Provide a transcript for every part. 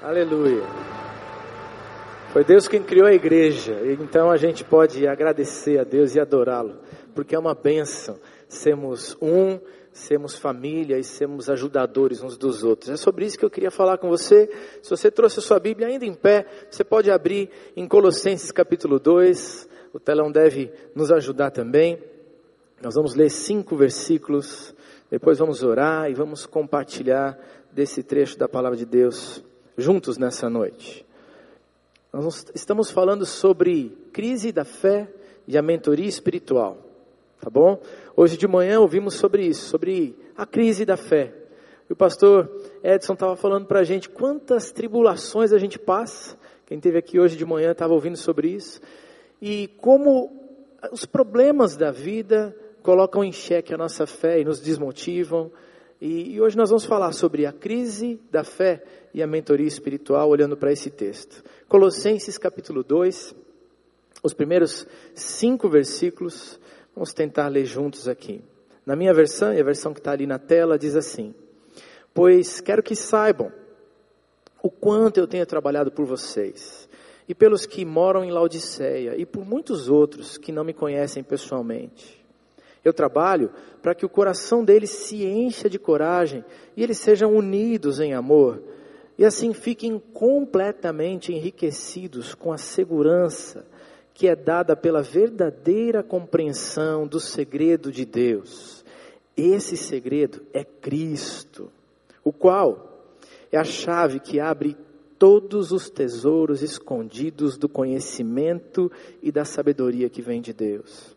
Aleluia. Foi Deus quem criou a igreja, então a gente pode agradecer a Deus e adorá-lo, porque é uma benção sermos um, sermos família e sermos ajudadores uns dos outros. É sobre isso que eu queria falar com você. Se você trouxe a sua Bíblia ainda em pé, você pode abrir em Colossenses capítulo 2. O telão deve nos ajudar também. Nós vamos ler cinco versículos, depois vamos orar e vamos compartilhar desse trecho da palavra de Deus juntos nessa noite. Nós estamos falando sobre crise da fé e a mentoria espiritual, tá bom? Hoje de manhã ouvimos sobre isso, sobre a crise da fé. E o pastor Edson estava falando para a gente quantas tribulações a gente passa. Quem teve aqui hoje de manhã estava ouvindo sobre isso. E como os problemas da vida colocam em xeque a nossa fé e nos desmotivam. E, e hoje nós vamos falar sobre a crise da fé e a mentoria espiritual, olhando para esse texto. Colossenses capítulo 2, os primeiros cinco versículos, vamos tentar ler juntos aqui. Na minha versão, e a versão que está ali na tela, diz assim: Pois quero que saibam o quanto eu tenho trabalhado por vocês, e pelos que moram em Laodiceia, e por muitos outros que não me conhecem pessoalmente eu trabalho para que o coração deles se encha de coragem e eles sejam unidos em amor e assim fiquem completamente enriquecidos com a segurança que é dada pela verdadeira compreensão do segredo de Deus. Esse segredo é Cristo, o qual é a chave que abre todos os tesouros escondidos do conhecimento e da sabedoria que vem de Deus.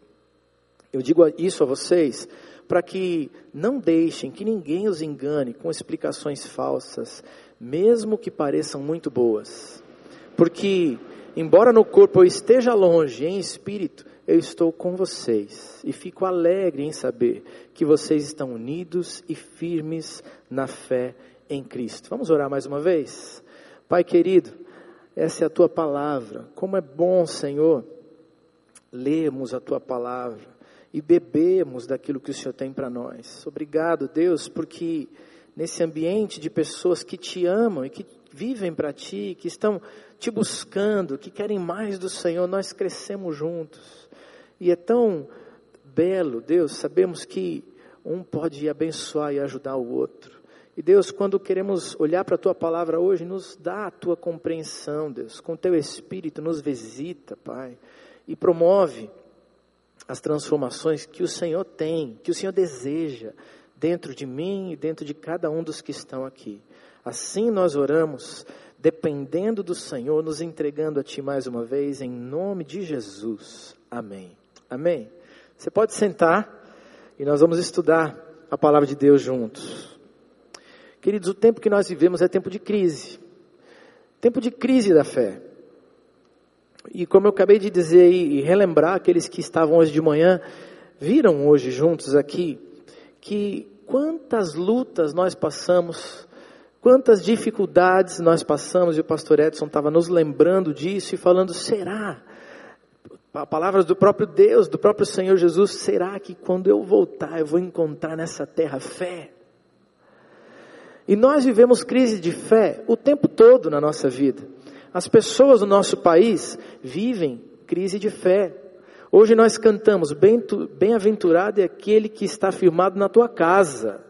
Eu digo isso a vocês para que não deixem que ninguém os engane com explicações falsas, mesmo que pareçam muito boas. Porque, embora no corpo eu esteja longe, em espírito, eu estou com vocês e fico alegre em saber que vocês estão unidos e firmes na fé em Cristo. Vamos orar mais uma vez? Pai querido, essa é a tua palavra. Como é bom, Senhor, lermos a tua palavra e bebemos daquilo que o Senhor tem para nós. Obrigado, Deus, porque nesse ambiente de pessoas que te amam e que vivem para ti, que estão te buscando, que querem mais do Senhor, nós crescemos juntos. E é tão belo, Deus, sabemos que um pode abençoar e ajudar o outro. E Deus, quando queremos olhar para a tua palavra hoje, nos dá a tua compreensão, Deus, com teu espírito nos visita, Pai, e promove as transformações que o Senhor tem, que o Senhor deseja dentro de mim e dentro de cada um dos que estão aqui. Assim nós oramos, dependendo do Senhor, nos entregando a Ti mais uma vez, em nome de Jesus. Amém. Amém. Você pode sentar e nós vamos estudar a palavra de Deus juntos. Queridos, o tempo que nós vivemos é tempo de crise. Tempo de crise da fé. E como eu acabei de dizer e relembrar, aqueles que estavam hoje de manhã, viram hoje juntos aqui, que quantas lutas nós passamos, quantas dificuldades nós passamos, e o pastor Edson estava nos lembrando disso e falando: será? Palavras do próprio Deus, do próprio Senhor Jesus, será que quando eu voltar eu vou encontrar nessa terra fé? E nós vivemos crise de fé o tempo todo na nossa vida. As pessoas do nosso país vivem crise de fé. Hoje nós cantamos, bem-aventurado é aquele que está firmado na tua casa,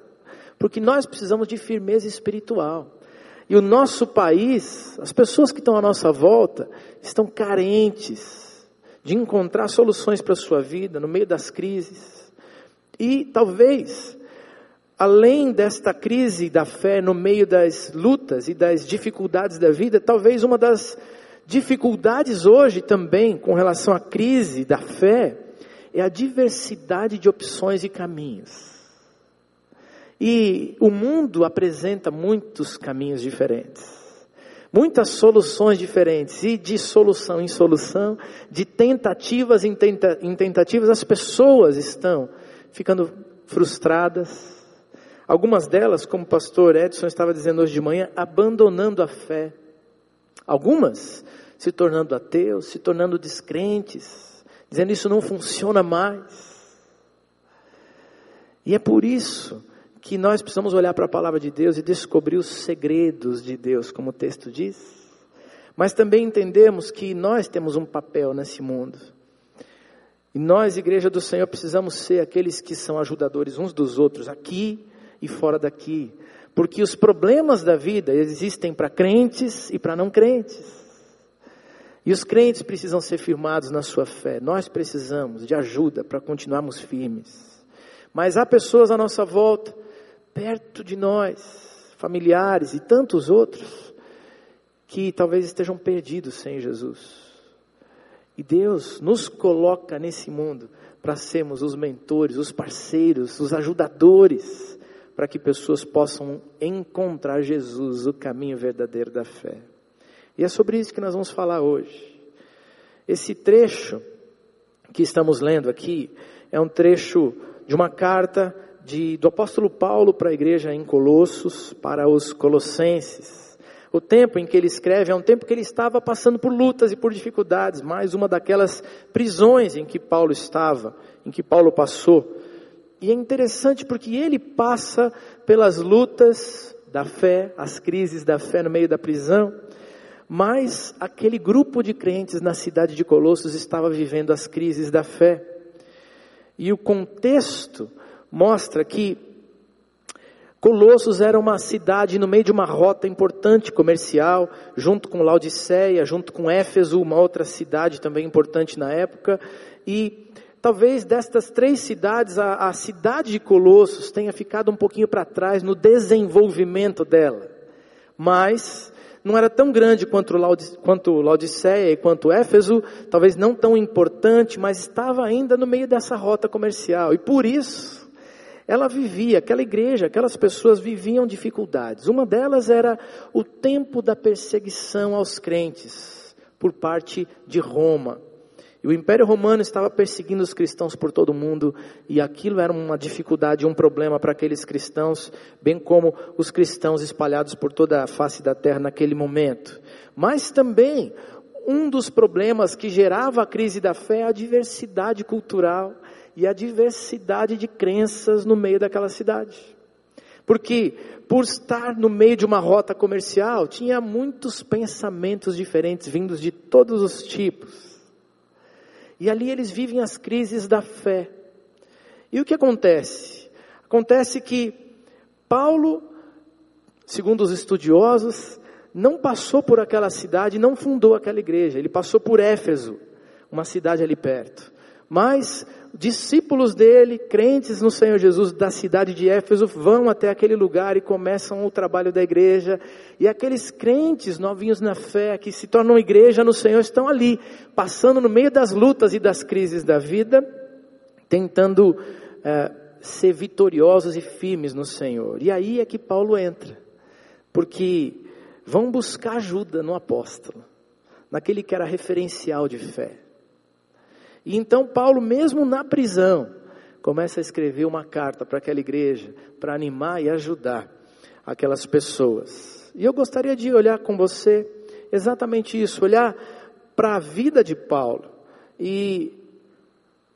porque nós precisamos de firmeza espiritual. E o nosso país, as pessoas que estão à nossa volta, estão carentes de encontrar soluções para a sua vida no meio das crises. E talvez além desta crise da fé, no meio das lutas e das dificuldades da vida, talvez uma das dificuldades hoje também com relação à crise da fé é a diversidade de opções e caminhos. E o mundo apresenta muitos caminhos diferentes, muitas soluções diferentes, e de solução em solução, de tentativas em, tenta, em tentativas, as pessoas estão ficando frustradas, Algumas delas, como o pastor Edson estava dizendo hoje de manhã, abandonando a fé. Algumas se tornando ateus, se tornando descrentes, dizendo isso não funciona mais. E é por isso que nós precisamos olhar para a palavra de Deus e descobrir os segredos de Deus, como o texto diz. Mas também entendemos que nós temos um papel nesse mundo. E nós, Igreja do Senhor, precisamos ser aqueles que são ajudadores uns dos outros, aqui e fora daqui. Porque os problemas da vida existem para crentes e para não crentes. E os crentes precisam ser firmados na sua fé. Nós precisamos de ajuda para continuarmos firmes. Mas há pessoas à nossa volta, perto de nós, familiares e tantos outros, que talvez estejam perdidos sem Jesus. E Deus nos coloca nesse mundo para sermos os mentores, os parceiros, os ajudadores, para que pessoas possam encontrar Jesus, o caminho verdadeiro da fé. E é sobre isso que nós vamos falar hoje. Esse trecho que estamos lendo aqui é um trecho de uma carta de, do apóstolo Paulo para a igreja em Colossos, para os colossenses. O tempo em que ele escreve é um tempo que ele estava passando por lutas e por dificuldades, mais uma daquelas prisões em que Paulo estava, em que Paulo passou. E é interessante porque ele passa pelas lutas da fé, as crises da fé no meio da prisão, mas aquele grupo de crentes na cidade de Colossos estava vivendo as crises da fé. E o contexto mostra que Colossos era uma cidade no meio de uma rota importante comercial, junto com Laodiceia, junto com Éfeso, uma outra cidade também importante na época. E talvez destas três cidades, a, a cidade de Colossos tenha ficado um pouquinho para trás no desenvolvimento dela. Mas não era tão grande quanto, Laodice, quanto Laodiceia e quanto Éfeso, talvez não tão importante, mas estava ainda no meio dessa rota comercial. E por isso, ela vivia, aquela igreja, aquelas pessoas viviam dificuldades. Uma delas era o tempo da perseguição aos crentes por parte de Roma. E o Império Romano estava perseguindo os cristãos por todo o mundo, e aquilo era uma dificuldade, um problema para aqueles cristãos, bem como os cristãos espalhados por toda a face da terra naquele momento. Mas também, um dos problemas que gerava a crise da fé é a diversidade cultural e a diversidade de crenças no meio daquela cidade. Porque, por estar no meio de uma rota comercial, tinha muitos pensamentos diferentes vindos de todos os tipos. E ali eles vivem as crises da fé. E o que acontece? Acontece que Paulo, segundo os estudiosos, não passou por aquela cidade, não fundou aquela igreja, ele passou por Éfeso, uma cidade ali perto. Mas discípulos dele, crentes no Senhor Jesus da cidade de Éfeso, vão até aquele lugar e começam o trabalho da igreja. E aqueles crentes novinhos na fé, que se tornam igreja no Senhor, estão ali, passando no meio das lutas e das crises da vida, tentando é, ser vitoriosos e firmes no Senhor. E aí é que Paulo entra, porque vão buscar ajuda no apóstolo, naquele que era referencial de fé. E então Paulo, mesmo na prisão, começa a escrever uma carta para aquela igreja, para animar e ajudar aquelas pessoas. E eu gostaria de olhar com você exatamente isso, olhar para a vida de Paulo e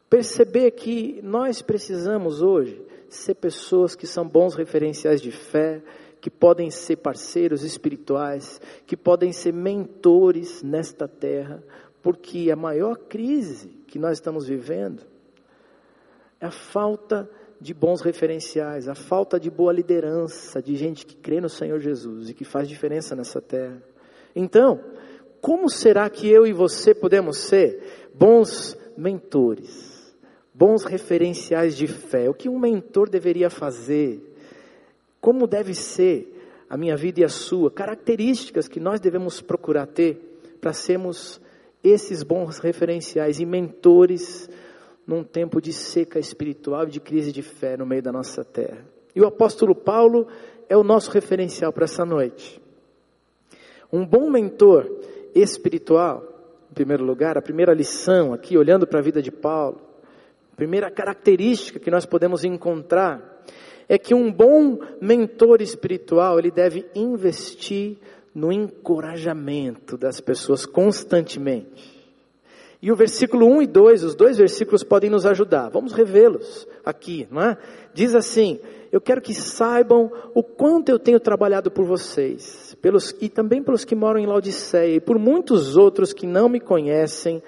perceber que nós precisamos hoje ser pessoas que são bons referenciais de fé, que podem ser parceiros espirituais, que podem ser mentores nesta terra, porque a maior crise que nós estamos vivendo é a falta de bons referenciais, a falta de boa liderança, de gente que crê no Senhor Jesus e que faz diferença nessa terra. Então, como será que eu e você podemos ser bons mentores, bons referenciais de fé? O que um mentor deveria fazer? Como deve ser a minha vida e a sua? Características que nós devemos procurar ter para sermos esses bons referenciais e mentores num tempo de seca espiritual e de crise de fé no meio da nossa terra. E o apóstolo Paulo é o nosso referencial para essa noite. Um bom mentor espiritual, em primeiro lugar, a primeira lição aqui, olhando para a vida de Paulo, a primeira característica que nós podemos encontrar é que um bom mentor espiritual, ele deve investir no encorajamento das pessoas constantemente. E o versículo 1 e 2, os dois versículos podem nos ajudar. Vamos revê-los aqui, não é? Diz assim: Eu quero que saibam o quanto eu tenho trabalhado por vocês, pelos e também pelos que moram em Laodiceia e por muitos outros que não me conhecem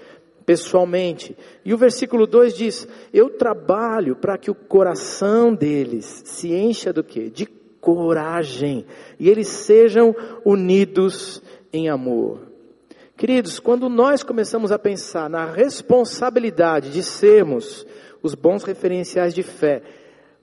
pessoalmente. E o versículo 2 diz: Eu trabalho para que o coração deles se encha do quê? De coragem e eles sejam unidos em amor. Queridos, quando nós começamos a pensar na responsabilidade de sermos os bons referenciais de fé,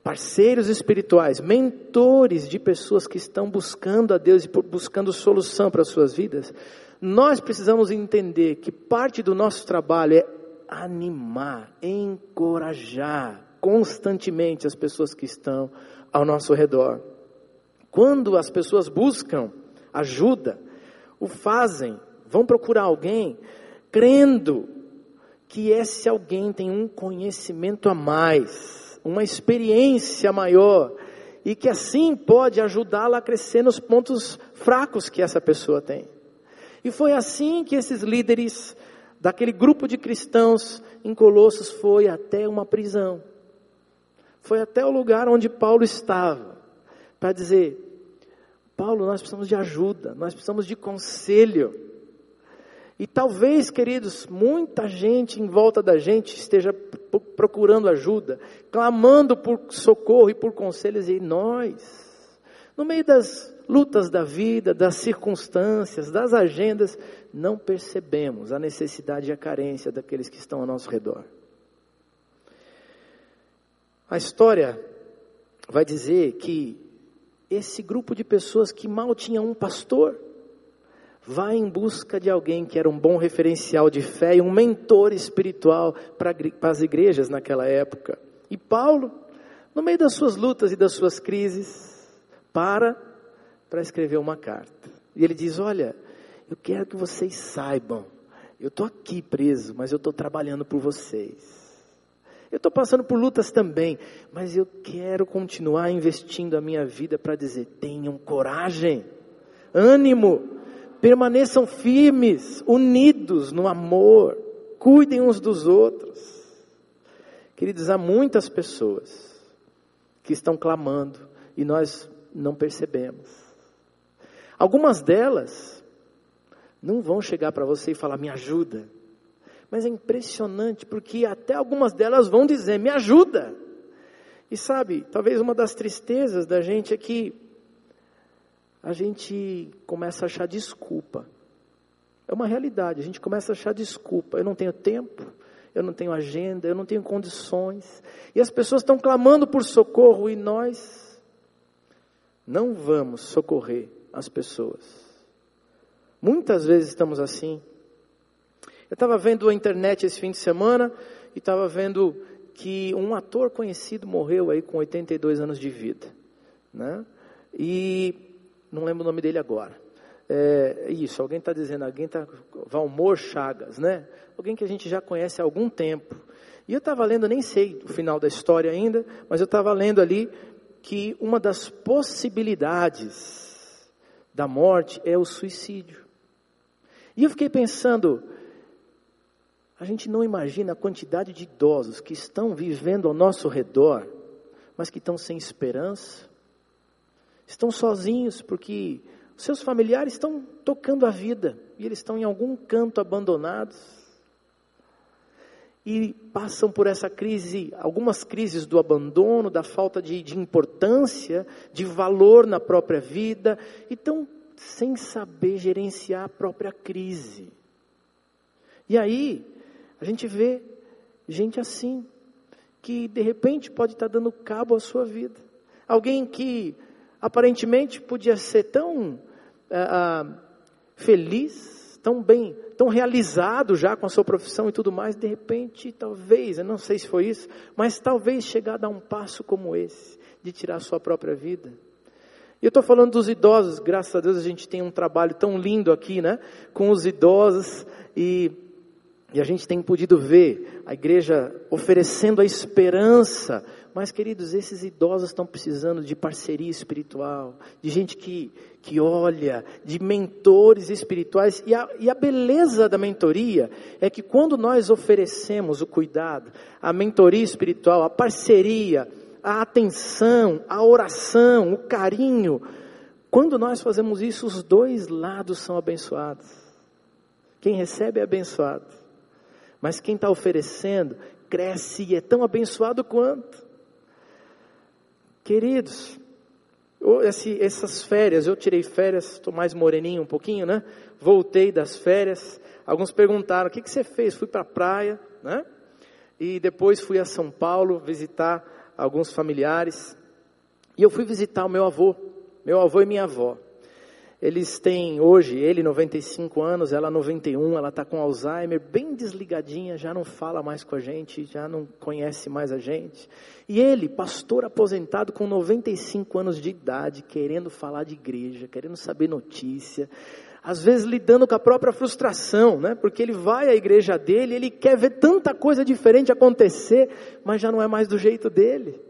parceiros espirituais, mentores de pessoas que estão buscando a Deus e buscando solução para as suas vidas, nós precisamos entender que parte do nosso trabalho é animar, encorajar constantemente as pessoas que estão ao nosso redor. Quando as pessoas buscam ajuda, o fazem vão procurar alguém crendo que esse alguém tem um conhecimento a mais, uma experiência maior e que assim pode ajudá-la a crescer nos pontos fracos que essa pessoa tem. E foi assim que esses líderes daquele grupo de cristãos em Colossos foi até uma prisão. Foi até o lugar onde Paulo estava para dizer: Paulo, nós precisamos de ajuda, nós precisamos de conselho. E talvez, queridos, muita gente em volta da gente esteja procurando ajuda, clamando por socorro e por conselhos, e nós, no meio das lutas da vida, das circunstâncias, das agendas, não percebemos a necessidade e a carência daqueles que estão ao nosso redor. A história vai dizer que esse grupo de pessoas que mal tinha um pastor, Vá em busca de alguém que era um bom referencial de fé e um mentor espiritual para as igrejas naquela época. E Paulo, no meio das suas lutas e das suas crises, para para escrever uma carta. E ele diz: Olha, eu quero que vocês saibam, eu estou aqui preso, mas eu estou trabalhando por vocês. Eu estou passando por lutas também, mas eu quero continuar investindo a minha vida para dizer: tenham coragem, ânimo, permaneçam firmes, unidos no amor, cuidem uns dos outros. Queridos, há muitas pessoas que estão clamando e nós não percebemos. Algumas delas não vão chegar para você e falar, me ajuda. Mas é impressionante porque até algumas delas vão dizer, me ajuda. E sabe, talvez uma das tristezas da gente é que a gente começa a achar desculpa. É uma realidade, a gente começa a achar desculpa. Eu não tenho tempo, eu não tenho agenda, eu não tenho condições. E as pessoas estão clamando por socorro e nós não vamos socorrer as pessoas. Muitas vezes estamos assim. Eu estava vendo a internet esse fim de semana e estava vendo que um ator conhecido morreu aí com 82 anos de vida, né? E não lembro o nome dele agora. É, isso, alguém está dizendo, alguém está. Valmor Chagas, né? Alguém que a gente já conhece há algum tempo. E eu estava lendo, nem sei o final da história ainda, mas eu estava lendo ali que uma das possibilidades da morte é o suicídio. E eu fiquei pensando, a gente não imagina a quantidade de idosos que estão vivendo ao nosso redor, mas que estão sem esperança, estão sozinhos porque seus familiares estão tocando a vida e eles estão em algum canto abandonados e passam por essa crise, algumas crises do abandono, da falta de, de importância, de valor na própria vida, e estão sem saber gerenciar a própria crise. E aí, a gente vê gente assim, que de repente pode estar dando cabo à sua vida. Alguém que aparentemente podia ser tão ah, ah, feliz, tão bem, tão realizado já com a sua profissão e tudo mais, de repente, talvez, eu não sei se foi isso, mas talvez chegar a dar um passo como esse, de tirar a sua própria vida. E eu estou falando dos idosos, graças a Deus a gente tem um trabalho tão lindo aqui, né, com os idosos e e a gente tem podido ver a igreja oferecendo a esperança Mas, queridos, esses idosos estão precisando de parceria espiritual, de gente que, que olha, de mentores espirituais. E a, e a beleza da mentoria é que quando nós oferecemos o cuidado, a mentoria espiritual, a parceria, a atenção, a oração, o carinho, quando nós fazemos isso, os dois lados são abençoados. Quem recebe é abençoado, mas quem está oferecendo cresce e é tão abençoado quanto. Queridos, esse, essas férias, eu tirei férias, estou mais moreninho um pouquinho, né? Voltei das férias. Alguns perguntaram: o que, que você fez? Fui para a praia, né? E depois fui a São Paulo visitar alguns familiares. E eu fui visitar o meu avô, meu avô e minha avó. Eles têm hoje, ele 95 anos, ela 91, ela está com Alzheimer, bem desligadinha, já não fala mais com a gente, já não conhece mais a gente. E ele, pastor aposentado com 95 anos de idade, querendo falar de igreja, querendo saber notícia, às vezes lidando com a própria frustração, né? Porque ele vai à igreja dele, ele quer ver tanta coisa diferente acontecer, mas já não é mais do jeito dele.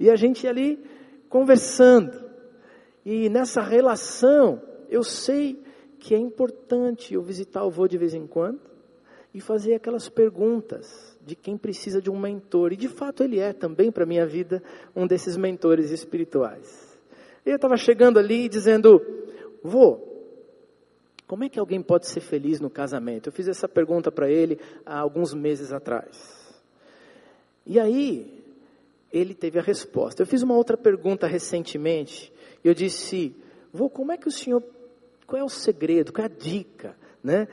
E a gente ali conversando. E nessa relação, eu sei que é importante eu visitar o vô de vez em quando e fazer aquelas perguntas de quem precisa de um mentor. E de fato ele é também para minha vida um desses mentores espirituais. Eu estava chegando ali dizendo, vô, como é que alguém pode ser feliz no casamento? Eu fiz essa pergunta para ele há alguns meses atrás. E aí, ele teve a resposta. Eu fiz uma outra pergunta recentemente eu disse, vô, como é que o senhor, qual é o segredo, qual é a dica, né?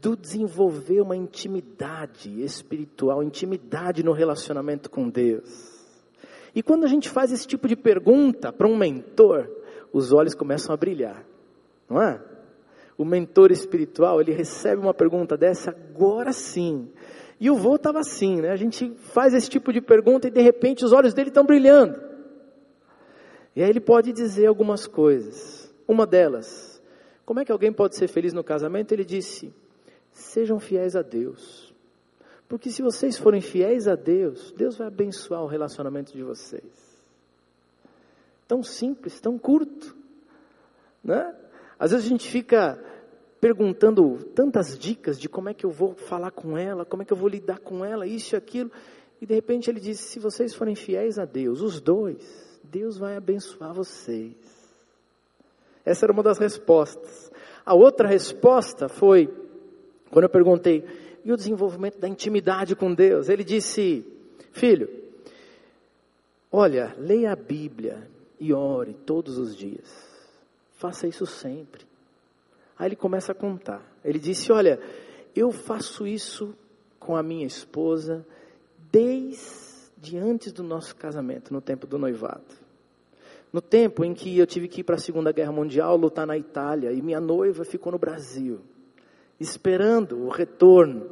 Do desenvolver uma intimidade espiritual, intimidade no relacionamento com Deus. E quando a gente faz esse tipo de pergunta para um mentor, os olhos começam a brilhar, não é? O mentor espiritual, ele recebe uma pergunta dessa, agora sim. E o vô estava assim, né? A gente faz esse tipo de pergunta e de repente os olhos dele estão brilhando. E aí ele pode dizer algumas coisas. Uma delas, como é que alguém pode ser feliz no casamento? Ele disse: sejam fiéis a Deus. Porque se vocês forem fiéis a Deus, Deus vai abençoar o relacionamento de vocês. Tão simples, tão curto. Né? Às vezes a gente fica perguntando tantas dicas de como é que eu vou falar com ela, como é que eu vou lidar com ela, isso e aquilo. E de repente ele diz: se vocês forem fiéis a Deus, os dois, Deus vai abençoar vocês. Essa era uma das respostas. A outra resposta foi, quando eu perguntei, e o desenvolvimento da intimidade com Deus? Ele disse, filho, olha, leia a Bíblia e ore todos os dias. Faça isso sempre. Aí ele começa a contar. Ele disse: Olha, eu faço isso com a minha esposa desde de antes do nosso casamento, no tempo do noivado. No tempo em que eu tive que ir para a Segunda Guerra Mundial, lutar na Itália, e minha noiva ficou no Brasil, esperando o retorno.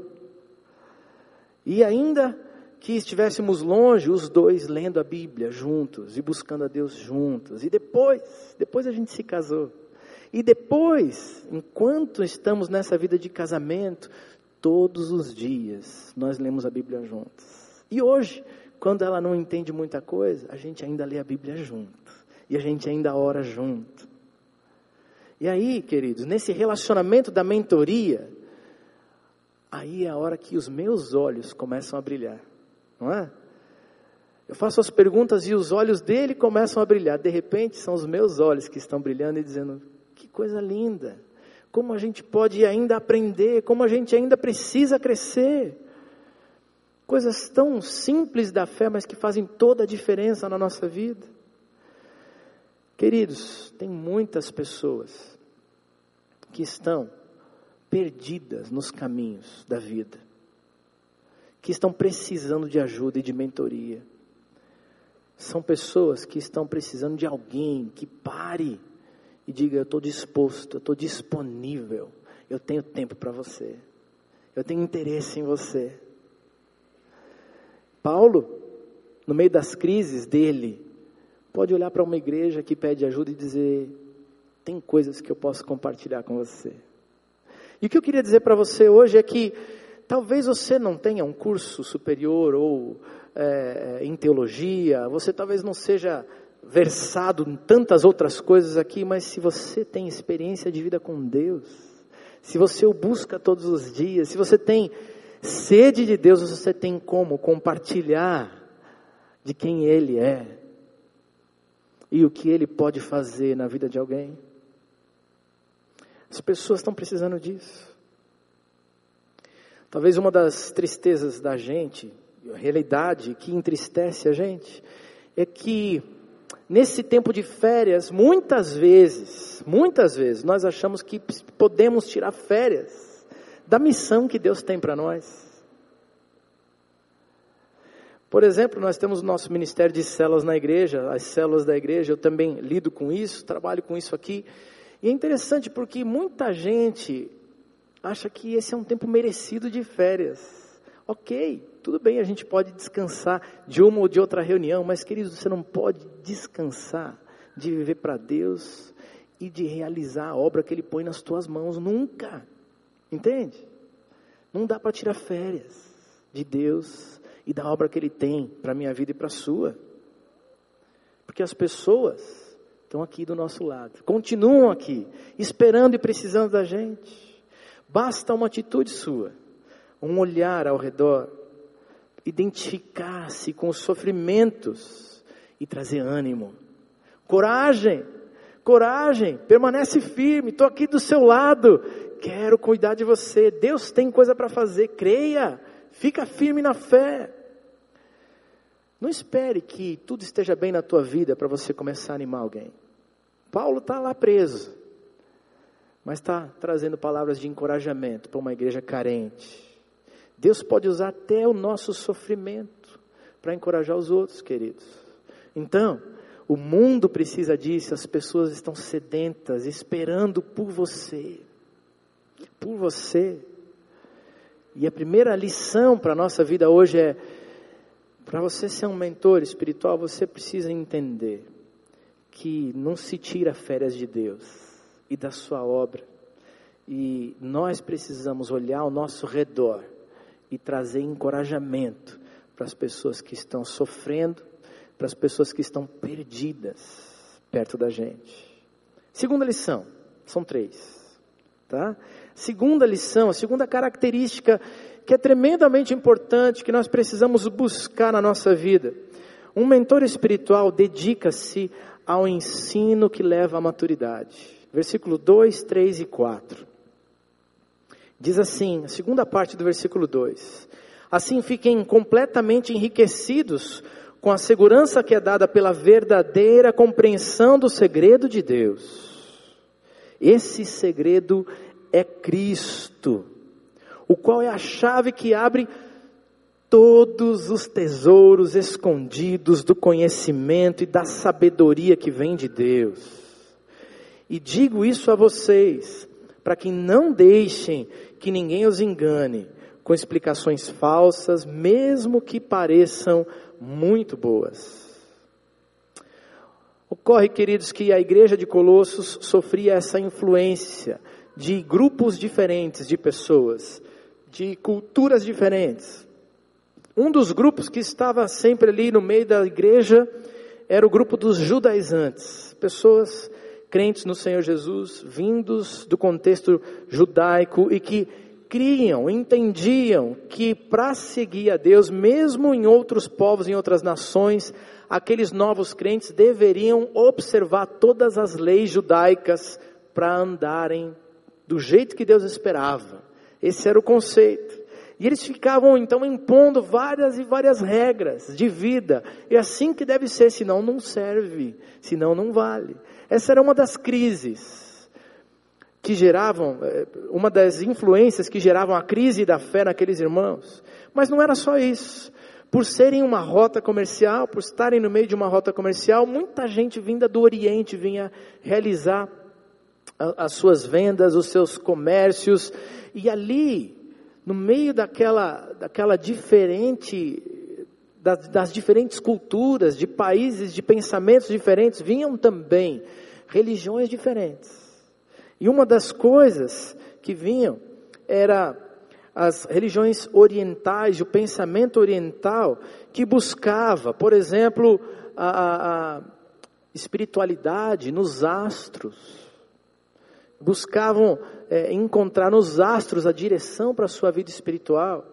E ainda que estivéssemos longe, os dois lendo a Bíblia juntos e buscando a Deus juntos. E depois, depois a gente se casou. E depois, enquanto estamos nessa vida de casamento, todos os dias nós lemos a Bíblia juntos. E hoje, quando ela não entende muita coisa, a gente ainda lê a Bíblia junto. E a gente ainda ora junto. E aí, queridos, nesse relacionamento da mentoria, aí é a hora que os meus olhos começam a brilhar, não é? Eu faço as perguntas e os olhos dele começam a brilhar. De repente, são os meus olhos que estão brilhando e dizendo: que coisa linda! Como a gente pode ainda aprender, como a gente ainda precisa crescer. Coisas tão simples da fé, mas que fazem toda a diferença na nossa vida. Queridos, tem muitas pessoas que estão perdidas nos caminhos da vida, que estão precisando de ajuda e de mentoria. São pessoas que estão precisando de alguém que pare e diga: Eu estou disposto, eu estou disponível, eu tenho tempo para você, eu tenho interesse em você. Paulo, no meio das crises dele, pode olhar para uma igreja que pede ajuda e dizer: tem coisas que eu posso compartilhar com você. E o que eu queria dizer para você hoje é que talvez você não tenha um curso superior ou é, em teologia, você talvez não seja versado em tantas outras coisas aqui, mas se você tem experiência de vida com Deus, se você o busca todos os dias, se você tem sede de Deus, você tem como compartilhar de quem Ele é e o que Ele pode fazer na vida de alguém. As pessoas estão precisando disso. Talvez uma das tristezas da gente, a realidade que entristece a gente, é que nesse tempo de férias, muitas vezes, muitas vezes, nós achamos que podemos tirar férias da missão que Deus tem para nós. Por exemplo, nós temos o nosso ministério de células na igreja, as células da igreja, eu também lido com isso, trabalho com isso aqui. E é interessante porque muita gente acha que esse é um tempo merecido de férias. Ok, tudo bem, a gente pode descansar de uma ou de outra reunião, mas queridos, você não pode descansar de viver para Deus e de realizar a obra que Ele põe nas tuas mãos, nunca. Entende? Não dá para tirar férias de Deus e da obra que Ele tem para a minha vida e para a sua. Porque as pessoas estão aqui do nosso lado, continuam aqui, esperando e precisando da gente. Basta uma atitude sua, um olhar ao redor, identificar-se com os sofrimentos e trazer ânimo, coragem, coragem, permanece firme, estou aqui do seu lado, quero cuidar de você, Deus tem coisa para fazer, creia, Fica firme na fé. Não espere que tudo esteja bem na tua vida para você começar a animar alguém. Paulo está lá preso, mas está trazendo palavras de encorajamento para uma igreja carente. Deus pode usar até o nosso sofrimento para encorajar os outros, queridos. Então, o mundo precisa disso, as pessoas estão sedentas, esperando por você. Por você. E a primeira lição para a nossa vida hoje é: para você ser um mentor espiritual, você precisa entender que não se tira férias de Deus e da sua obra. E nós precisamos olhar ao nosso redor e trazer encorajamento para as pessoas que estão sofrendo, para as pessoas que estão perdidas perto da gente. Segunda lição, são três. Tá? Segunda lição, a segunda característica que é tremendamente importante, que nós precisamos buscar na nossa vida. Um mentor espiritual dedica-se ao ensino que leva à maturidade. Versículo 2, 3 e 4. Diz assim, a segunda parte do versículo 2: Assim fiquem completamente enriquecidos com a segurança que é dada pela verdadeira compreensão do segredo de Deus. Esse segredo é Cristo, o qual é a chave que abre todos os tesouros escondidos do conhecimento e da sabedoria que vem de Deus. E digo isso a vocês, para que não deixem que ninguém os engane com explicações falsas, mesmo que pareçam muito boas. Ocorre, queridos, que a igreja de Colossos sofria essa influência de grupos diferentes de pessoas, de culturas diferentes. Um dos grupos que estava sempre ali no meio da igreja era o grupo dos judaizantes, pessoas crentes no Senhor Jesus, vindos do contexto judaico e que criam, entendiam que para seguir a Deus, mesmo em outros povos, em outras nações, aqueles novos crentes deveriam observar todas as leis judaicas para andarem do jeito que Deus esperava. Esse era o conceito. E eles ficavam então impondo várias e várias regras de vida. E assim que deve ser, senão não serve, senão não vale. Essa era uma das crises que geravam, eh, uma das influências que geravam a crise da fé naqueles irmãos. Mas não era só isso. Por serem uma rota comercial, por estarem no meio de uma rota comercial, muita gente vinda do Oriente vinha realizar as suas vendas, os seus comércios, e ali, no meio daquela, daquela diferente, das, das diferentes culturas, de países, de pensamentos diferentes, vinham também religiões diferentes. E uma das coisas que vinham era as religiões orientais, o pensamento oriental, que buscava, por exemplo, a, a espiritualidade nos astros. Buscavam é, encontrar nos astros a direção para a sua vida espiritual.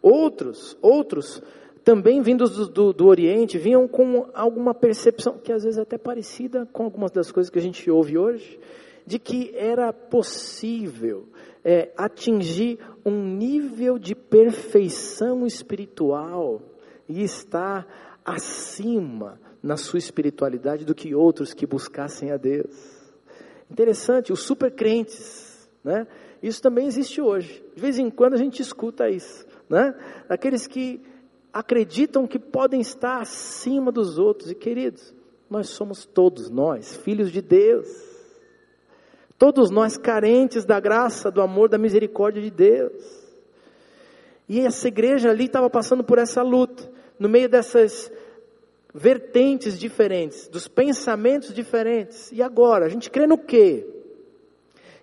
Outros, outros, também vindos do, do, do, Oriente, vinham com alguma percepção, que às vezes é até parecida com algumas das coisas que a gente ouve hoje, de que era possível é, atingir um nível de perfeição espiritual e estar acima na sua espiritualidade do que outros que buscassem a Deus. Interessante, os super crentes, né? Isso também existe hoje. De vez em quando a gente escuta isso, né? Aqueles que acreditam que podem estar acima dos outros. E queridos, nós somos todos nós, filhos de Deus. Todos nós carentes da graça, do amor, da misericórdia de Deus. E essa igreja ali estava passando por essa luta, no meio dessas vertentes diferentes, dos pensamentos diferentes. E agora, a gente crê no quê?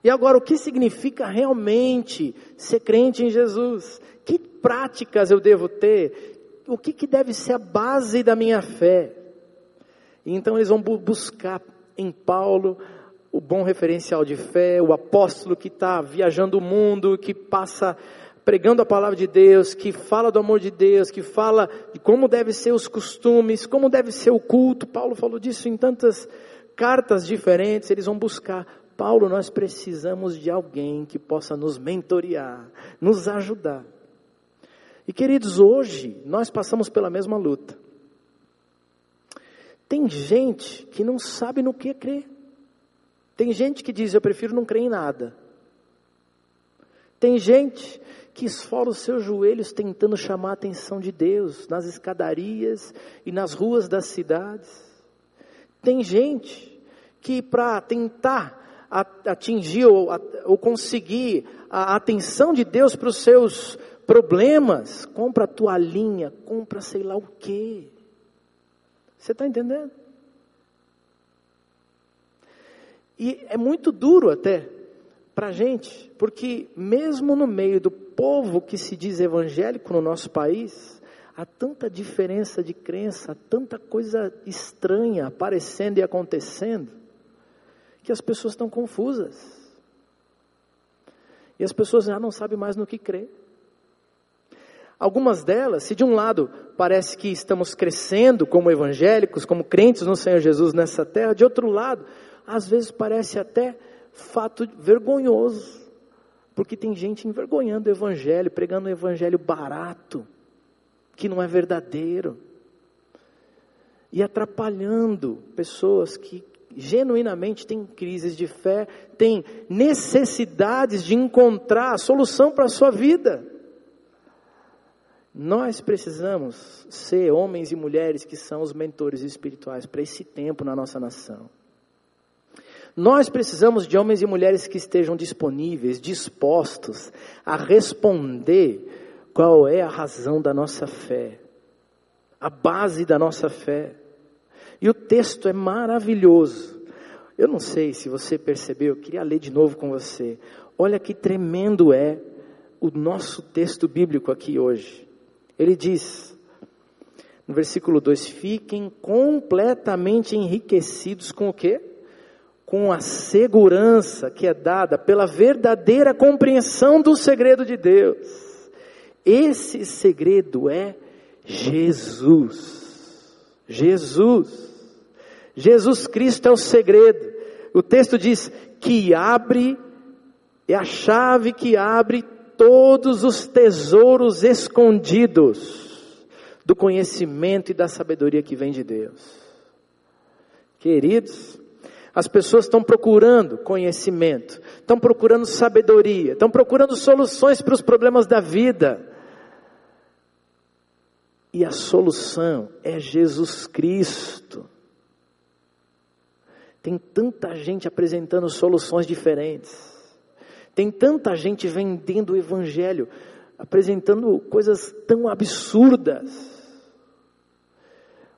E agora, o que significa realmente ser crente em Jesus? Que práticas eu devo ter? O que, que deve ser a base da minha fé? E então eles vão buscar em Paulo o bom referencial de fé, o apóstolo que está viajando o mundo, que passa pregando a palavra de Deus, que fala do amor de Deus, que fala de como devem ser os costumes, como deve ser o culto. Paulo falou disso em tantas cartas diferentes, eles vão buscar. Paulo, nós precisamos de alguém que possa nos mentorear, nos ajudar. E queridos, hoje nós passamos pela mesma luta. Tem gente que não sabe no que crer. Tem gente que diz: Eu prefiro não crer em nada. Tem gente que esfola os seus joelhos tentando chamar a atenção de Deus nas escadarias e nas ruas das cidades. Tem gente que, para tentar atingir ou, ou, conseguir a atenção de Deus para os seus problemas, compra toalhinha, compra sei lá o quê. Você está entendendo? E é muito duro até para a gente, porque mesmo no meio do povo que se diz evangélico no nosso país, há tanta diferença de crença, tanta coisa estranha aparecendo e acontecendo, que as pessoas estão confusas. E as pessoas já não sabem mais no que crer. Algumas delas, se de um lado parece que estamos crescendo como evangélicos, como crentes no Senhor Jesus nessa terra, de outro lado, às vezes parece até fato vergonhoso, porque tem gente envergonhando o evangelho, pregando um evangelho barato, que não é verdadeiro, e atrapalhando pessoas que genuinamente têm crises de fé, têm necessidades de encontrar a solução para a sua vida. Nós precisamos ser homens e mulheres que são os mentores espirituais para esse tempo na nossa nação. Nós precisamos de homens e mulheres que estejam disponíveis, dispostos a responder qual é a razão da nossa fé, a base da nossa fé. E o texto é maravilhoso. Eu não sei se você percebeu, eu queria ler de novo com você. Olha que tremendo é o nosso texto bíblico aqui hoje. Ele diz, no versículo 2: Fiquem completamente enriquecidos com o quê? Com a segurança que é dada pela verdadeira compreensão do segredo de Deus. Esse segredo é Jesus. Jesus. Jesus Cristo é o segredo. O texto diz que abre, é a chave que abre todos os tesouros escondidos do conhecimento e da sabedoria que vem de Deus. Queridos, as pessoas estão procurando conhecimento, estão procurando sabedoria, estão procurando soluções para os problemas da vida. E a solução é Jesus Cristo. Tem tanta gente apresentando soluções diferentes. Tem tanta gente vendendo o Evangelho, apresentando coisas tão absurdas.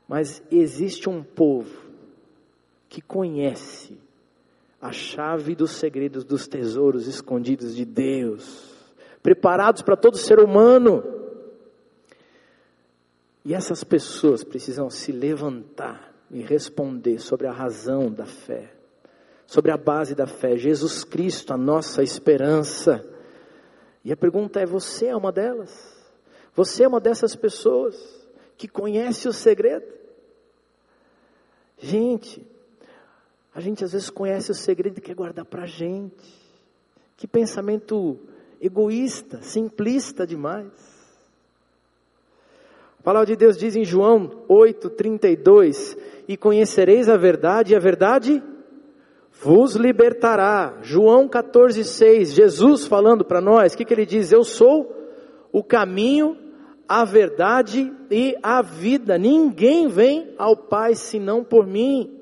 Mas existe um povo que conhece a chave dos segredos dos tesouros escondidos de Deus, preparados para todo ser humano. E essas pessoas precisam se levantar e responder sobre a razão da fé, sobre a base da fé, Jesus Cristo, a nossa esperança. E a pergunta é: você é uma delas? Você é uma dessas pessoas que conhece o segredo? Gente, a gente às vezes conhece o segredo e quer guardar para a gente. Que pensamento egoísta, simplista demais. A palavra de Deus diz em João 8:32: "E conhecereis a verdade, e a verdade vos libertará". João 14:6, Jesus falando para nós, o que, que ele diz? Eu sou o caminho, a verdade e a vida. Ninguém vem ao Pai senão por mim.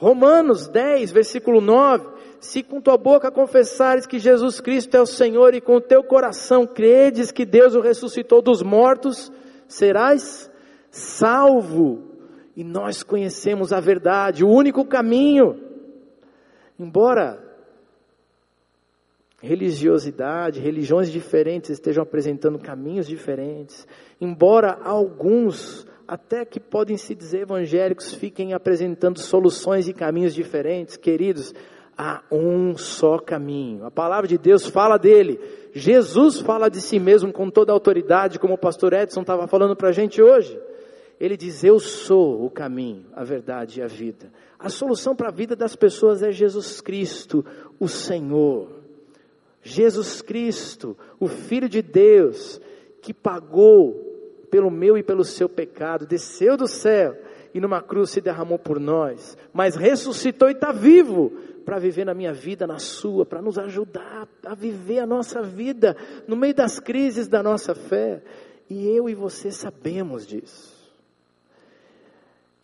Romanos 10, versículo 9: Se com tua boca confessares que Jesus Cristo é o Senhor e com o teu coração credes que Deus o ressuscitou dos mortos, serás salvo. E nós conhecemos a verdade, o único caminho. Embora religiosidade, religiões diferentes estejam apresentando caminhos diferentes, embora alguns, até que podem se dizer evangélicos, fiquem apresentando soluções e caminhos diferentes, queridos, há um só caminho. A palavra de Deus fala dele. Jesus fala de si mesmo com toda a autoridade, como o pastor Edson estava falando para a gente hoje. Ele diz: Eu sou o caminho, a verdade e a vida. A solução para a vida das pessoas é Jesus Cristo, o Senhor. Jesus Cristo, o Filho de Deus, que pagou pelo meu e pelo seu pecado, desceu do céu e numa cruz se derramou por nós, mas ressuscitou e está vivo para viver na minha vida, na sua, para nos ajudar a viver a nossa vida no meio das crises da nossa fé. E eu e você sabemos disso.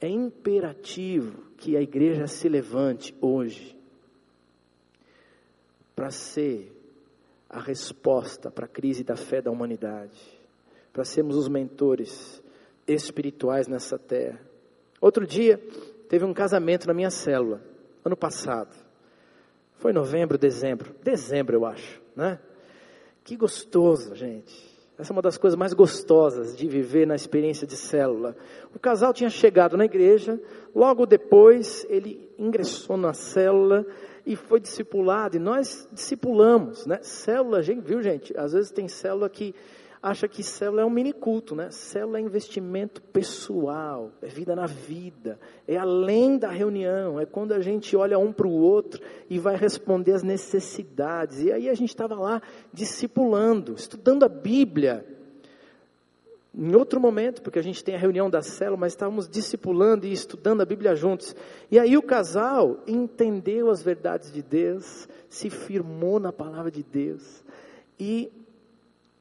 É imperativo que a igreja se levante hoje para ser a resposta para a crise da fé da humanidade, para sermos os mentores espirituais nessa terra. Outro dia, teve um casamento na minha célula, ano passado. Foi novembro, dezembro, dezembro eu acho, né? Que gostoso, gente. Essa é uma das coisas mais gostosas de viver na experiência de célula. O casal tinha chegado na igreja, logo depois ele ingressou na célula e foi discipulado, e nós discipulamos, né? Célula, gente, viu gente? Às vezes tem célula que acha que célula é um mini culto, né? Célula é investimento pessoal, é vida na vida, é além da reunião, é quando a gente olha um para o outro e vai responder às necessidades. E aí a gente estava lá discipulando, estudando a Bíblia, em outro momento, porque a gente tem a reunião da célula, mas estávamos discipulando e estudando a Bíblia juntos. E aí o casal entendeu as verdades de Deus, se firmou na palavra de Deus. E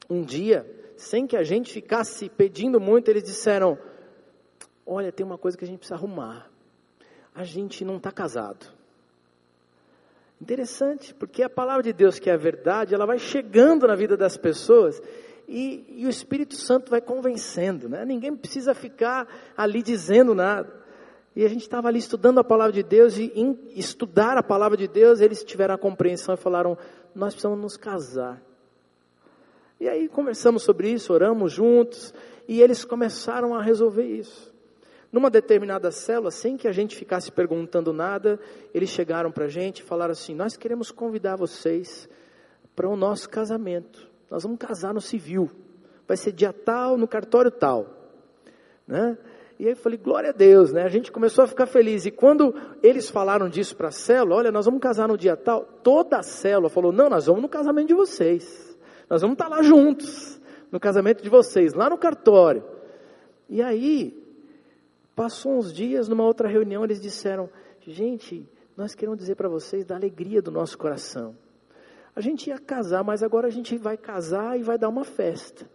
um dia, sem que a gente ficasse pedindo muito, eles disseram: Olha, tem uma coisa que a gente precisa arrumar. A gente não está casado. Interessante, porque a palavra de Deus, que é a verdade, ela vai chegando na vida das pessoas e, e, o Espírito Santo vai convencendo, né? Ninguém precisa ficar ali dizendo nada. E a gente estava ali estudando a palavra de Deus e em estudar a palavra de Deus, eles tiveram a compreensão e falaram: nós precisamos nos casar. E aí conversamos sobre isso, oramos juntos e eles começaram a resolver isso. Numa determinada célula, sem que a gente ficasse perguntando nada, eles chegaram para a gente e falaram assim: Nós queremos convidar vocês para o nosso casamento. Nós vamos casar no civil. Vai ser dia tal, no cartório tal. Né? E aí eu falei, glória a Deus, né? A gente começou a ficar feliz. E quando eles falaram disso para a célula, olha, nós vamos casar no dia tal, toda a célula falou, não, nós vamos no casamento de vocês. Nós vamos estar lá juntos, no casamento de vocês, lá no cartório. E aí, passou uns dias, numa outra reunião, eles disseram, gente, nós queremos dizer para vocês da alegria do nosso coração. A gente ia casar, mas agora a gente vai casar e vai dar uma festa.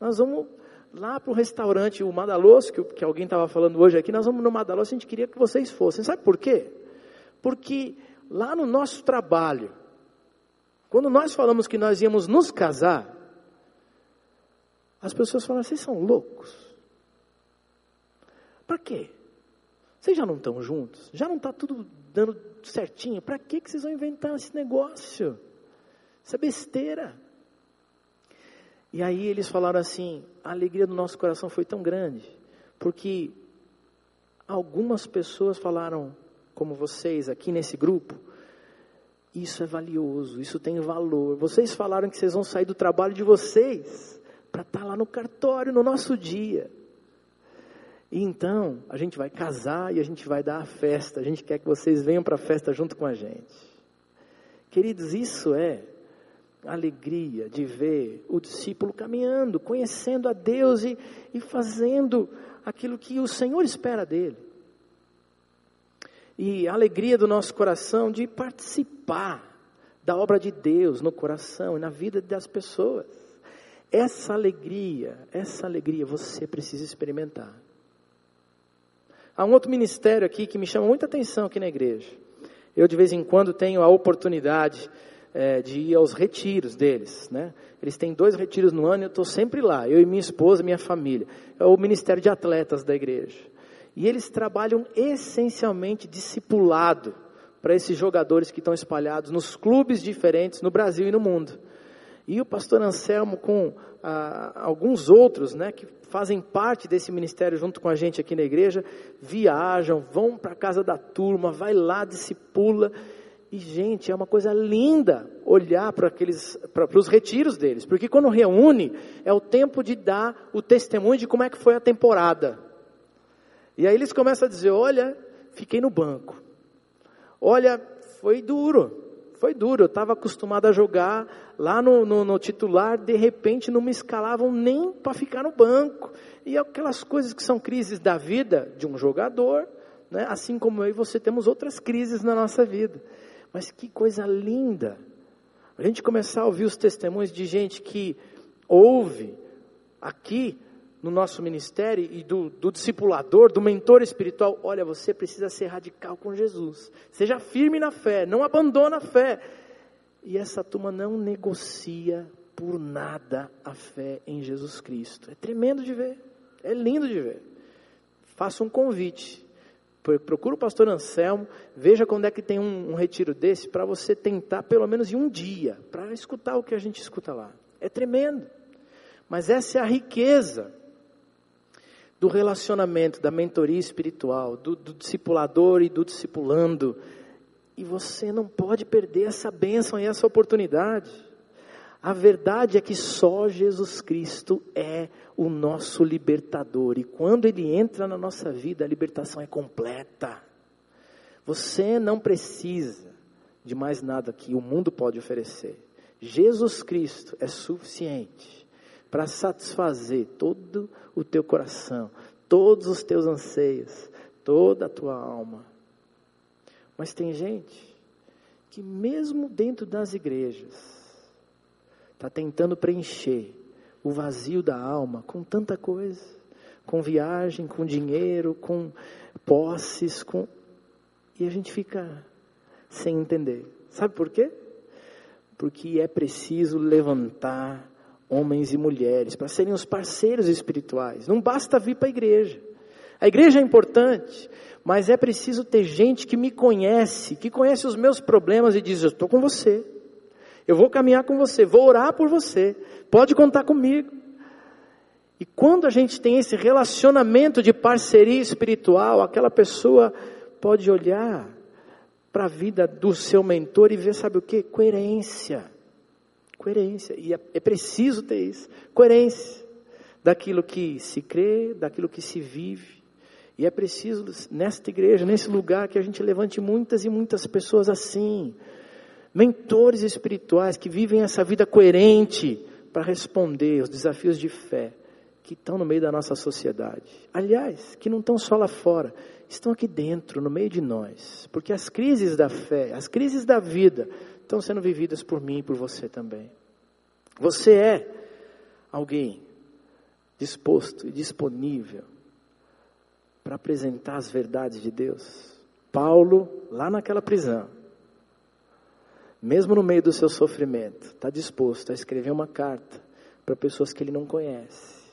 Nós vamos lá para o restaurante, o Madaloso, que, que alguém estava falando hoje aqui, nós vamos no Madaloso, a gente queria que vocês fossem. Sabe por quê? Porque lá no nosso trabalho, quando nós falamos que nós íamos nos casar, as pessoas falam, vocês são loucos. Para quê? Vocês já não estão juntos? Já não está tudo dando certinho? Para que, vocês vão inventar esse negócio? É besteira. E aí eles falaram assim: a alegria do nosso coração foi tão grande, porque algumas pessoas falaram, como vocês aqui nesse grupo, isso é valioso, isso tem valor. Vocês falaram que vocês vão sair do trabalho de vocês para estar tá lá no cartório no nosso dia. E então, a gente vai casar e a gente vai dar a festa. A gente quer que vocês venham para a festa junto com a gente. Queridos, isso é alegria de ver o discípulo caminhando, conhecendo a Deus e, e fazendo aquilo que o Senhor espera dele. E a alegria do nosso coração de participar da obra de Deus no coração e na vida das pessoas. Essa alegria, essa alegria você precisa experimentar. Há um outro ministério aqui que me chama muita atenção aqui na igreja. Eu de vez em quando tenho a oportunidade é, de ir aos retiros deles, né? Eles têm dois retiros no ano e eu estou sempre lá, eu e minha esposa, minha família. É o Ministério de Atletas da igreja. E eles trabalham essencialmente discipulado para esses jogadores que estão espalhados nos clubes diferentes no Brasil e no mundo. E o pastor Anselmo, com ah, alguns outros, né, que fazem parte desse ministério junto com a gente aqui na igreja, viajam, vão para a casa da turma, vai lá, discipula. E, gente, é uma coisa linda olhar para aqueles, para os retiros deles, porque quando reúne, é o tempo de dar o testemunho de como é que foi a temporada. E aí eles começam a dizer: olha, fiquei no banco. Olha, foi duro. Foi duro. Eu estava acostumado a jogar lá no, no, no, titular, de repente não me escalavam nem para ficar no banco. E aquelas coisas que são crises da vida de um jogador, né? assim como eu e você temos outras crises na nossa vida. Mas que coisa linda! A gente começar a ouvir os testemunhos de gente que ouve aqui no nosso ministério e do, do discipulador, do mentor espiritual, olha, você precisa ser radical com Jesus. Seja firme na fé, não abandona a fé. E essa turma não negocia por nada a fé em Jesus Cristo. É tremendo de ver, é lindo de ver. Faça um convite. Procura o pastor Anselmo, veja quando é que tem um, um retiro desse, para você tentar pelo menos em um dia, para escutar o que a gente escuta lá. É tremendo. Mas essa é a riqueza do relacionamento, da mentoria espiritual, do, do discipulador e do discipulando. E você não pode perder essa bênção e essa oportunidade. A verdade é que só Jesus Cristo é o nosso libertador. E quando Ele entra na nossa vida, a libertação é completa. Você não precisa de mais nada que o mundo pode oferecer. Jesus Cristo é suficiente para satisfazer todo o teu coração, todos os teus anseios, toda a tua alma. Mas tem gente que, mesmo dentro das igrejas, está tentando preencher o vazio da alma com tanta coisa com viagem, com dinheiro, com posses, com. E a gente fica sem entender. Sabe por quê? Porque é preciso levantar homens e mulheres, para serem os parceiros espirituais. Não basta vir para a igreja. A igreja é importante, mas é preciso ter gente que me conhece, que conhece os meus problemas e diz: Eu estou com você, eu vou caminhar com você, vou orar por você, pode contar comigo. E quando a gente tem esse relacionamento de parceria espiritual, aquela pessoa pode olhar para a vida do seu mentor e ver, sabe o que? Coerência Coerência. E é, é preciso ter isso. Coerência. Daquilo que se crê, daquilo que se vive. E é preciso, nesta igreja, nesse lugar, que a gente levante muitas e muitas pessoas assim. Mentores espirituais que vivem essa vida coerente para responder aos desafios de fé que estão no meio da nossa sociedade. Aliás, que não estão só lá fora, estão aqui dentro, no meio de nós. Porque as crises da fé, as crises da vida, estão sendo vividas por mim e por você também. Você é alguém disposto e disponível para apresentar as verdades de Deus. Paulo, lá naquela prisão, mesmo no meio do seu sofrimento, está disposto a escrever uma carta para pessoas que ele não conhece,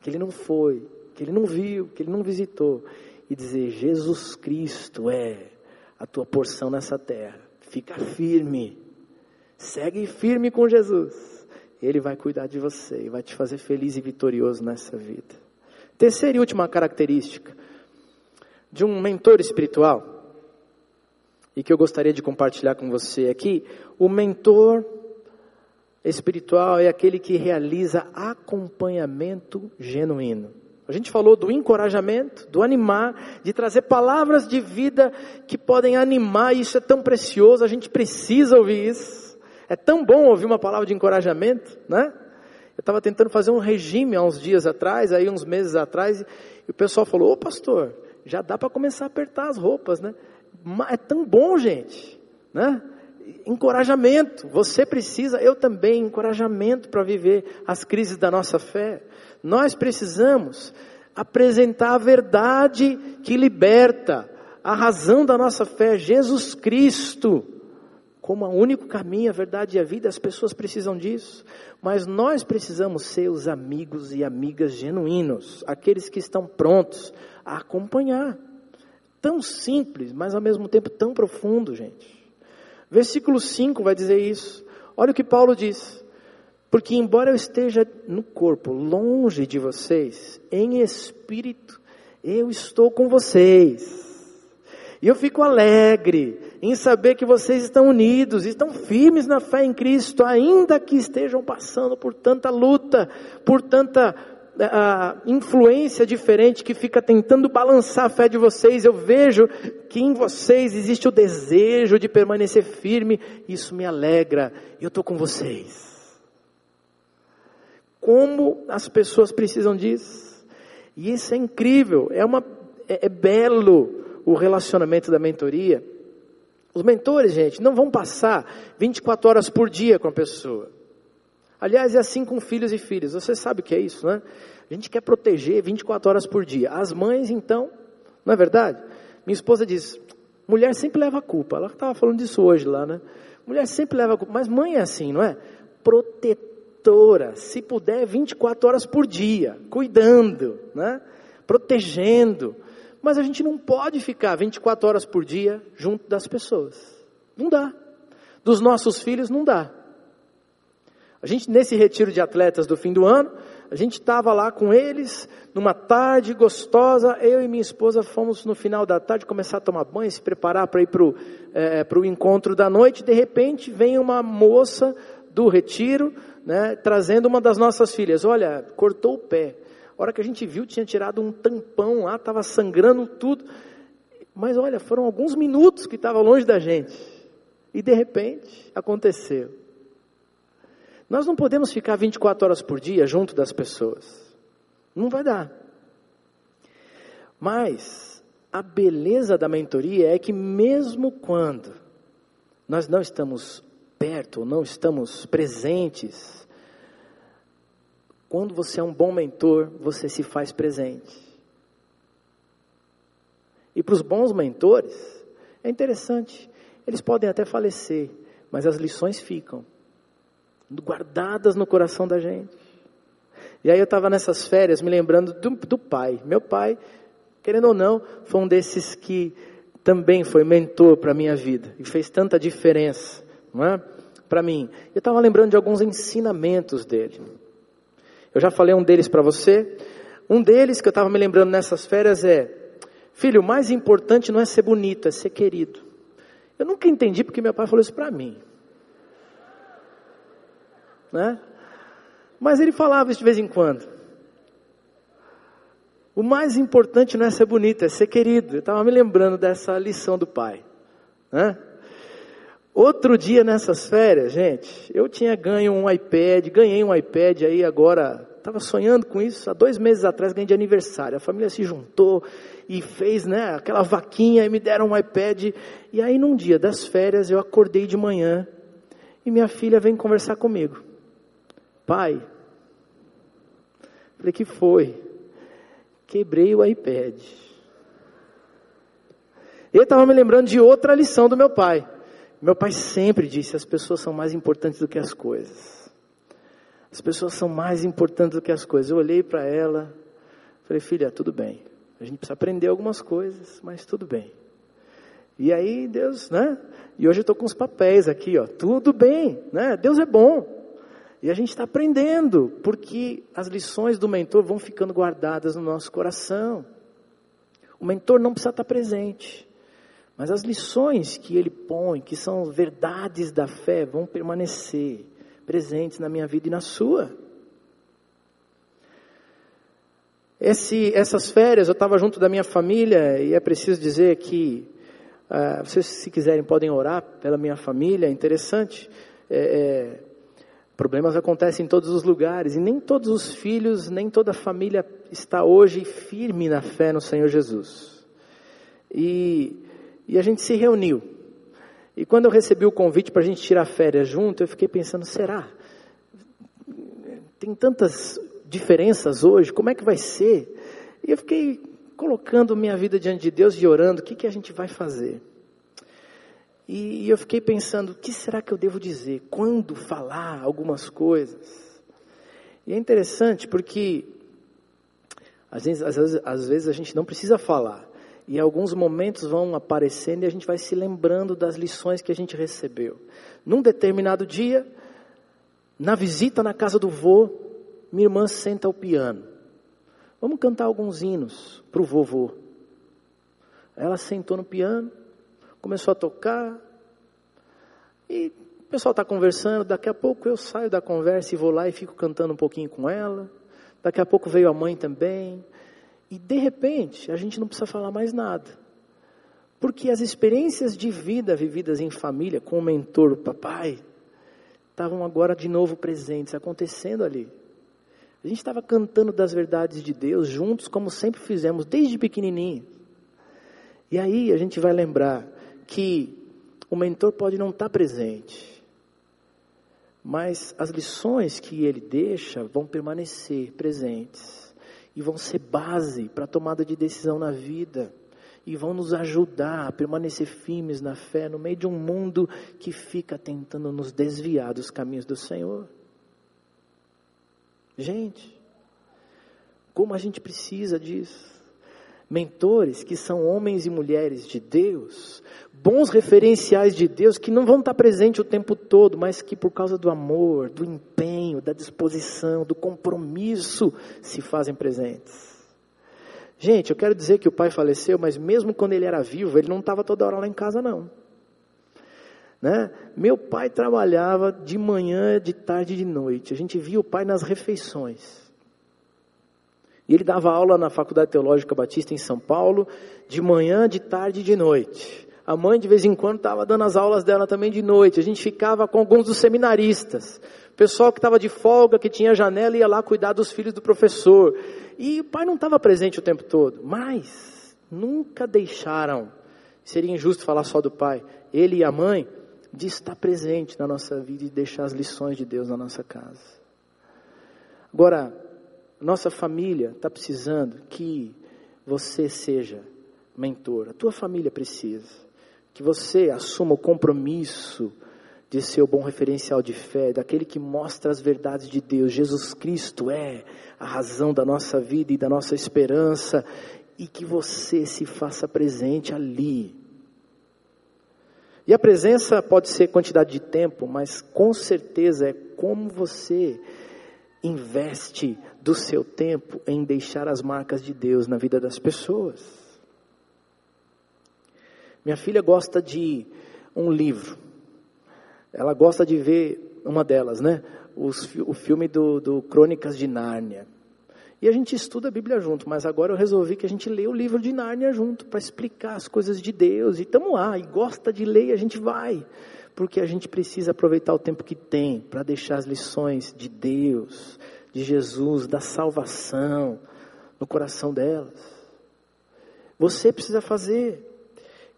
que ele não foi, que ele não viu, que ele não visitou, e dizer: Jesus Cristo é a tua porção nessa terra. Fica firme. Segue firme com Jesus. Ele vai cuidar de você e vai te fazer feliz e vitorioso nessa vida. Terceira e última característica de um mentor espiritual, e que eu gostaria de compartilhar com você aqui, o mentor espiritual é aquele que realiza acompanhamento genuíno. A gente falou do encorajamento, do animar, de trazer palavras de vida que podem animar, isso é tão precioso, a gente precisa ouvir isso. É tão bom ouvir uma palavra de encorajamento, né? Eu estava tentando fazer um regime há uns dias atrás, aí uns meses atrás, e o pessoal falou: Ô pastor, já dá para começar a apertar as roupas, né? É tão bom, gente, né? Encorajamento, você precisa, eu também, encorajamento para viver as crises da nossa fé. Nós precisamos apresentar a verdade que liberta, a razão da nossa fé, Jesus Cristo, como o único caminho, a verdade e a vida, as pessoas precisam disso, mas nós precisamos ser os amigos e amigas genuínos, aqueles que estão prontos a acompanhar. Tão simples, mas ao mesmo tempo tão profundo, gente. Versículo 5 vai dizer isso. Olha o que Paulo diz. Porque, embora eu esteja no corpo, longe de vocês, em espírito, eu estou com vocês. E eu fico alegre em saber que vocês estão unidos, estão firmes na fé em Cristo, ainda que estejam passando por tanta luta, por tanta uh, influência diferente que fica tentando balançar a fé de vocês. Eu vejo que em vocês existe o desejo de permanecer firme, isso me alegra, eu estou com vocês como as pessoas precisam disso. E isso é incrível, é, uma, é, é belo o relacionamento da mentoria. Os mentores, gente, não vão passar 24 horas por dia com a pessoa. Aliás, é assim com filhos e filhas. Você sabe o que é isso, né? A gente quer proteger 24 horas por dia. As mães, então, não é verdade? Minha esposa diz: mulher sempre leva a culpa. Ela estava falando disso hoje lá, né? Mulher sempre leva a culpa. Mas mãe é assim, não é? Protetor se puder 24 horas por dia, cuidando, né? protegendo. Mas a gente não pode ficar 24 horas por dia junto das pessoas. Não dá. Dos nossos filhos não dá. A gente, nesse retiro de atletas do fim do ano, a gente estava lá com eles, numa tarde gostosa, eu e minha esposa fomos no final da tarde começar a tomar banho, se preparar para ir para o é, encontro da noite, de repente vem uma moça do retiro, né, trazendo uma das nossas filhas. Olha, cortou o pé. A hora que a gente viu, tinha tirado um tampão lá, estava sangrando tudo. Mas olha, foram alguns minutos que estava longe da gente. E de repente, aconteceu. Nós não podemos ficar 24 horas por dia junto das pessoas. Não vai dar. Mas a beleza da mentoria é que mesmo quando nós não estamos perto, não estamos presentes, quando você é um bom mentor, você se faz presente. E para os bons mentores, é interessante, eles podem até falecer, mas as lições ficam guardadas no coração da gente. E aí eu estava nessas férias me lembrando do, do, pai. Meu pai, querendo ou não, foi um desses que também foi mentor para a minha vida e fez tanta diferença não é? Para mim. Eu estava lembrando de alguns ensinamentos dele. Eu já falei um deles para você. Um deles que eu estava me lembrando nessas férias é: Filho, o mais importante não é ser bonito, é ser querido. Eu nunca entendi porque meu pai falou isso para mim. Né? Mas ele falava isso de vez em quando. O mais importante não é ser bonito, é ser querido. Eu estava me lembrando dessa lição do pai. Né? Outro dia nessas férias, gente, eu tinha ganho um iPad, ganhei um iPad aí agora, estava sonhando com isso, há dois meses atrás ganhei de aniversário. A família se juntou e fez né, aquela vaquinha e me deram um iPad. E aí num dia das férias eu acordei de manhã e minha filha vem conversar comigo. Pai, falei que foi? Quebrei o iPad. Ele estava me lembrando de outra lição do meu pai. Meu pai sempre disse: as pessoas são mais importantes do que as coisas. As pessoas são mais importantes do que as coisas. Eu olhei para ela, falei: filha, tudo bem. A gente precisa aprender algumas coisas, mas tudo bem. E aí Deus, né? E hoje eu estou com os papéis aqui, ó. Tudo bem, né? Deus é bom. E a gente está aprendendo, porque as lições do mentor vão ficando guardadas no nosso coração. O mentor não precisa estar presente, mas as lições que ele põe, que são verdades da fé, vão permanecer presentes na minha vida e na sua. Esse, essas férias eu estava junto da minha família e é preciso dizer que uh, vocês se quiserem podem orar pela minha família, é interessante. É, é, problemas acontecem em todos os lugares e nem todos os filhos, nem toda a família está hoje firme na fé no Senhor Jesus. E, e a gente se reuniu. E quando eu recebi o convite para a gente tirar férias junto, eu fiquei pensando, será? Tem tantas diferenças hoje, como é que vai ser? E eu fiquei colocando minha vida diante de Deus e orando, o que, que a gente vai fazer? E, eu fiquei pensando, o que será que eu devo dizer? Quando falar algumas coisas? E é interessante porque às vezes, às, vezes, às vezes a gente não precisa falar. E alguns momentos vão aparecendo e a gente vai se lembrando das lições que a gente recebeu. Num determinado dia, na visita na casa do vô, minha irmã senta ao piano. Vamos cantar alguns hinos para o vovô. Ela sentou no piano, começou a tocar, e o pessoal está conversando. Daqui a pouco eu saio da conversa e vou lá e fico cantando um pouquinho com ela. Daqui a pouco veio a mãe também. E de repente, a gente não precisa falar mais nada. Porque as experiências de vida vividas em família, com o mentor, o papai, estavam agora de novo presentes, acontecendo ali. A gente estava cantando das verdades de Deus juntos, como sempre fizemos, desde pequenininho. E aí a gente vai lembrar que o mentor pode não estar presente, mas as lições que ele deixa vão permanecer presentes e vão ser base para a tomada de decisão na vida e vão nos ajudar a permanecer firmes na fé no meio de um mundo que fica tentando nos desviar dos caminhos do Senhor. Gente, como a gente precisa disso. Mentores que são homens e mulheres de Deus, bons referenciais de Deus que não vão estar presentes o tempo todo, mas que por causa do amor, do empenho, da disposição, do compromisso se fazem presentes. Gente, eu quero dizer que o pai faleceu, mas mesmo quando ele era vivo, ele não estava toda hora lá em casa, não. Né? Meu pai trabalhava de manhã, de tarde e de noite. A gente via o pai nas refeições. E ele dava aula na Faculdade Teológica Batista em São Paulo, de manhã, de tarde e de noite. A mãe, de vez em quando, estava dando as aulas dela também de noite. A gente ficava com alguns dos seminaristas. O pessoal que estava de folga, que tinha janela, ia lá cuidar dos filhos do professor. E o pai não estava presente o tempo todo. Mas nunca deixaram, seria injusto falar só do pai, ele e a mãe, de estar presente na nossa vida e deixar as lições de Deus na nossa casa. Agora, nossa família está precisando que você seja mentor. A tua família precisa. Que você assuma o compromisso de ser o bom referencial de fé, daquele que mostra as verdades de Deus. Jesus Cristo é a razão da nossa vida e da nossa esperança. E que você se faça presente ali, e a presença pode ser quantidade de tempo, mas com certeza é como você investe do seu tempo em deixar as marcas de Deus na vida das pessoas. Minha filha gosta de um livro. Ela gosta de ver uma delas, né? Os, o filme do, do Crônicas de Nárnia. E a gente estuda a Bíblia junto, mas agora eu resolvi que a gente lê o livro de Nárnia junto, para explicar as coisas de Deus. E estamos lá, e gosta de ler, a gente vai. Porque a gente precisa aproveitar o tempo que tem para deixar as lições de Deus, de Jesus, da salvação no coração delas. Você precisa fazer.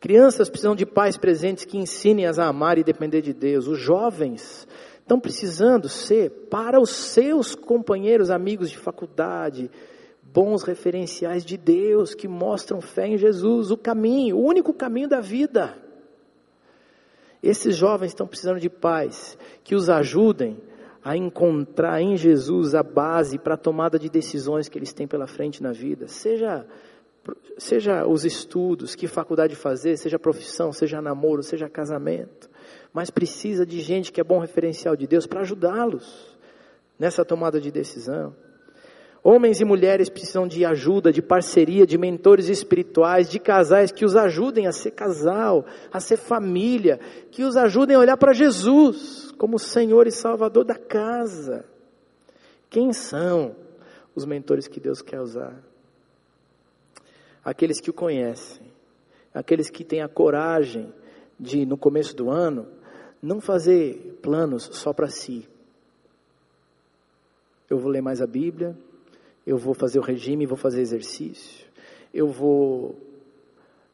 Crianças precisam de pais presentes que ensinem-as a amar e depender de Deus. Os jovens estão precisando ser para os seus companheiros, amigos de faculdade, bons referenciais de Deus que mostram fé em Jesus, o caminho, o único caminho da vida. Esses jovens estão precisando de pais que os ajudem a encontrar em Jesus a base para a tomada de decisões que eles têm pela frente na vida, seja seja os estudos, que faculdade fazer, seja profissão, seja namoro, seja casamento mas precisa de gente que é bom referencial de Deus para ajudá-los nessa tomada de decisão. Homens e mulheres precisam de ajuda, de parceria, de mentores espirituais, de casais que os ajudem a ser casal, a ser família, que os ajudem a olhar para Jesus como Senhor e Salvador da casa. Quem são os mentores que Deus quer usar? Aqueles que o conhecem, aqueles que têm a coragem de, no começo do ano, não fazer planos só para si. Eu vou ler mais a Bíblia, eu vou fazer o regime, vou fazer exercício, eu vou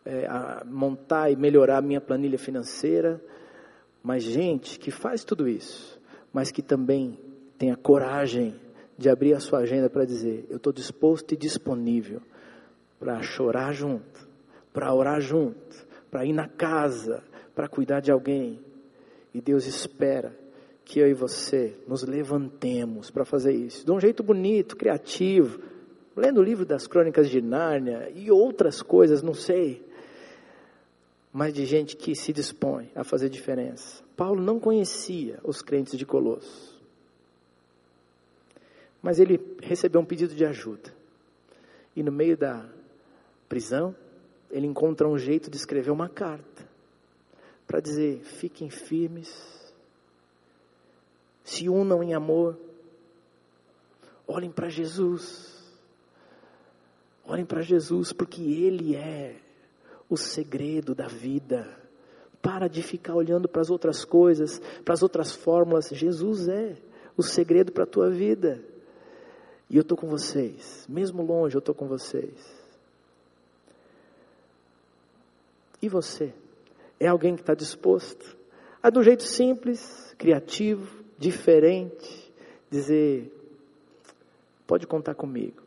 é, montar e melhorar a minha planilha financeira. Mas gente que faz tudo isso, mas que também tem a coragem de abrir a sua agenda para dizer: eu estou disposto e disponível para chorar junto, para orar junto, para ir na casa, para cuidar de alguém. E Deus espera que eu e você nos levantemos para fazer isso, de um jeito bonito, criativo, lendo o livro das crônicas de Nárnia e outras coisas, não sei, mas de gente que se dispõe a fazer diferença. Paulo não conhecia os crentes de Colosso, mas ele recebeu um pedido de ajuda, e no meio da prisão, ele encontra um jeito de escrever uma carta para dizer: fiquem firmes se unam em amor. Olhem para Jesus. Olhem para Jesus, porque Ele é o segredo da vida. Para de ficar olhando para as outras coisas, para as outras fórmulas. Jesus é o segredo para a tua vida. E eu estou com vocês, mesmo longe, eu estou com vocês. E você? É alguém que está disposto a, do jeito simples, criativo, diferente, dizer: pode contar comigo.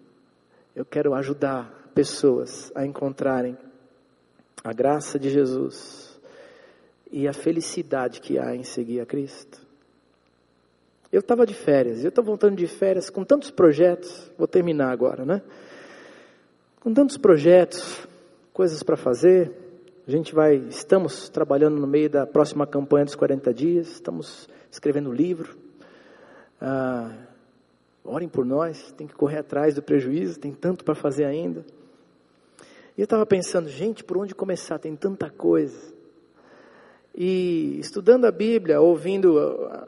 Eu quero ajudar pessoas a encontrarem a graça de Jesus e a felicidade que há em seguir a Cristo. Eu estava de férias, eu estou voltando de férias com tantos projetos, vou terminar agora, né? Com tantos projetos, coisas para fazer. A gente vai, estamos trabalhando no meio da próxima campanha dos 40 dias, estamos escrevendo livro. Ah, orem por nós, tem que correr atrás do prejuízo, tem tanto para fazer ainda. E eu estava pensando, gente, por onde começar? Tem tanta coisa. E estudando a Bíblia, ouvindo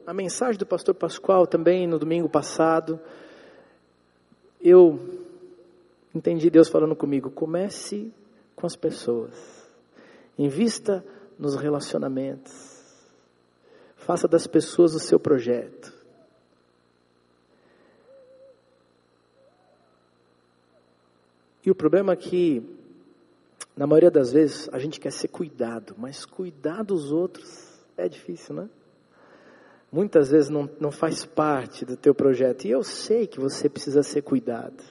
a mensagem do pastor Pascoal também no domingo passado, eu entendi Deus falando comigo: comece com as pessoas, invista nos relacionamentos, Faça das pessoas o seu projeto. E o problema é que, na maioria das vezes, a gente quer ser cuidado, mas cuidar dos outros é difícil, né? Muitas vezes não, não faz parte do teu projeto. E eu sei que você precisa ser cuidado.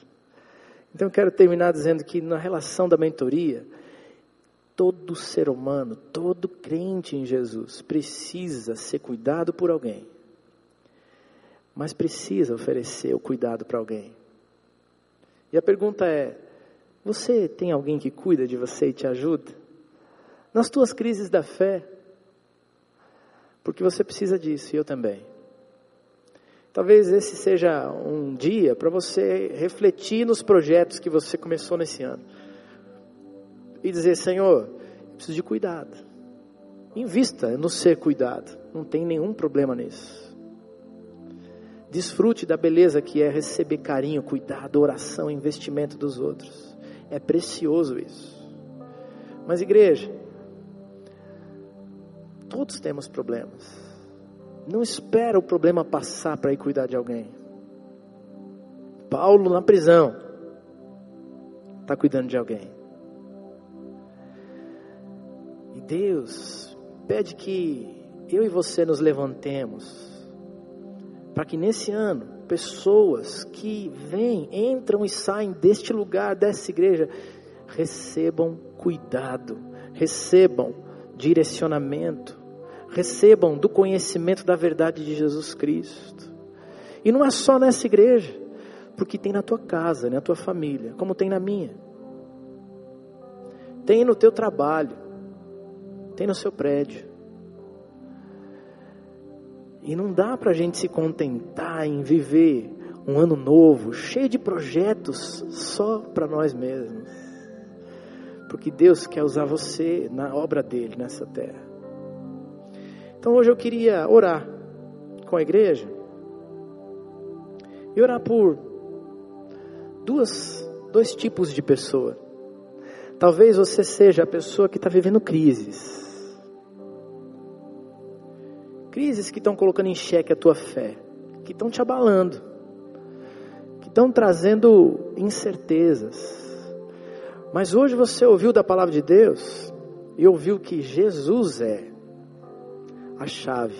Então eu quero terminar dizendo que na relação da mentoria, todo ser humano, todo crente em Jesus precisa ser cuidado por alguém. Mas precisa oferecer o cuidado para alguém. E a pergunta é: você tem alguém que cuida de você e te ajuda? Nas tuas crises da fé? Porque você precisa disso e eu também. Talvez esse seja um dia para você refletir nos projetos que você começou nesse ano e dizer: Senhor, preciso de cuidado. Invista no ser cuidado, não tem nenhum problema nisso. Desfrute da beleza que é receber carinho, cuidado, oração, investimento dos outros. É precioso isso. Mas, igreja, todos temos problemas. Não espera o problema passar para ir cuidar de alguém. Paulo na prisão está cuidando de alguém. Deus pede que eu e você nos levantemos, para que nesse ano, pessoas que vêm, entram e saem deste lugar, dessa igreja, recebam cuidado, recebam direcionamento, recebam do conhecimento da verdade de Jesus Cristo. E não é só nessa igreja, porque tem na tua casa, na tua família, como tem na minha. Tem no teu trabalho, tem no seu prédio. E não dá para a gente se contentar em viver um ano novo, cheio de projetos só para nós mesmos. Porque Deus quer usar você na obra dele nessa terra. Então hoje eu queria orar com a igreja e orar por duas, dois tipos de pessoa. Talvez você seja a pessoa que está vivendo crises. Crises que estão colocando em xeque a tua fé, que estão te abalando, que estão trazendo incertezas. Mas hoje você ouviu da palavra de Deus e ouviu que Jesus é a chave.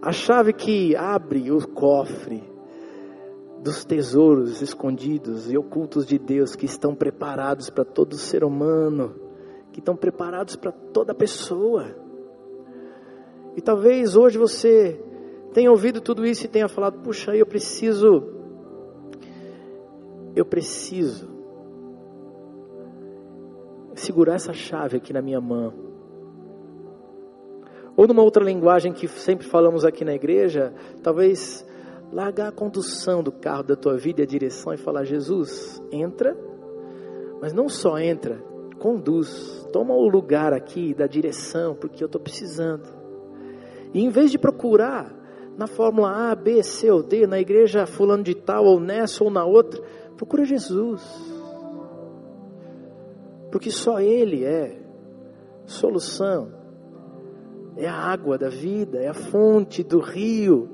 A chave que abre o cofre dos tesouros escondidos e ocultos de Deus que estão preparados para todo ser humano, que estão preparados para toda pessoa. E talvez hoje você tenha ouvido tudo isso e tenha falado: puxa, eu preciso, eu preciso segurar essa chave aqui na minha mão. Ou numa outra linguagem que sempre falamos aqui na igreja, talvez largar a condução do carro da tua vida e a direção e falar: Jesus, entra, mas não só entra, conduz, toma o lugar aqui da direção, porque eu estou precisando. E em vez de procurar na fórmula A, B, C ou D, na igreja fulano de tal, ou nessa ou na outra, procura Jesus. Porque só Ele é solução, é a água da vida, é a fonte do rio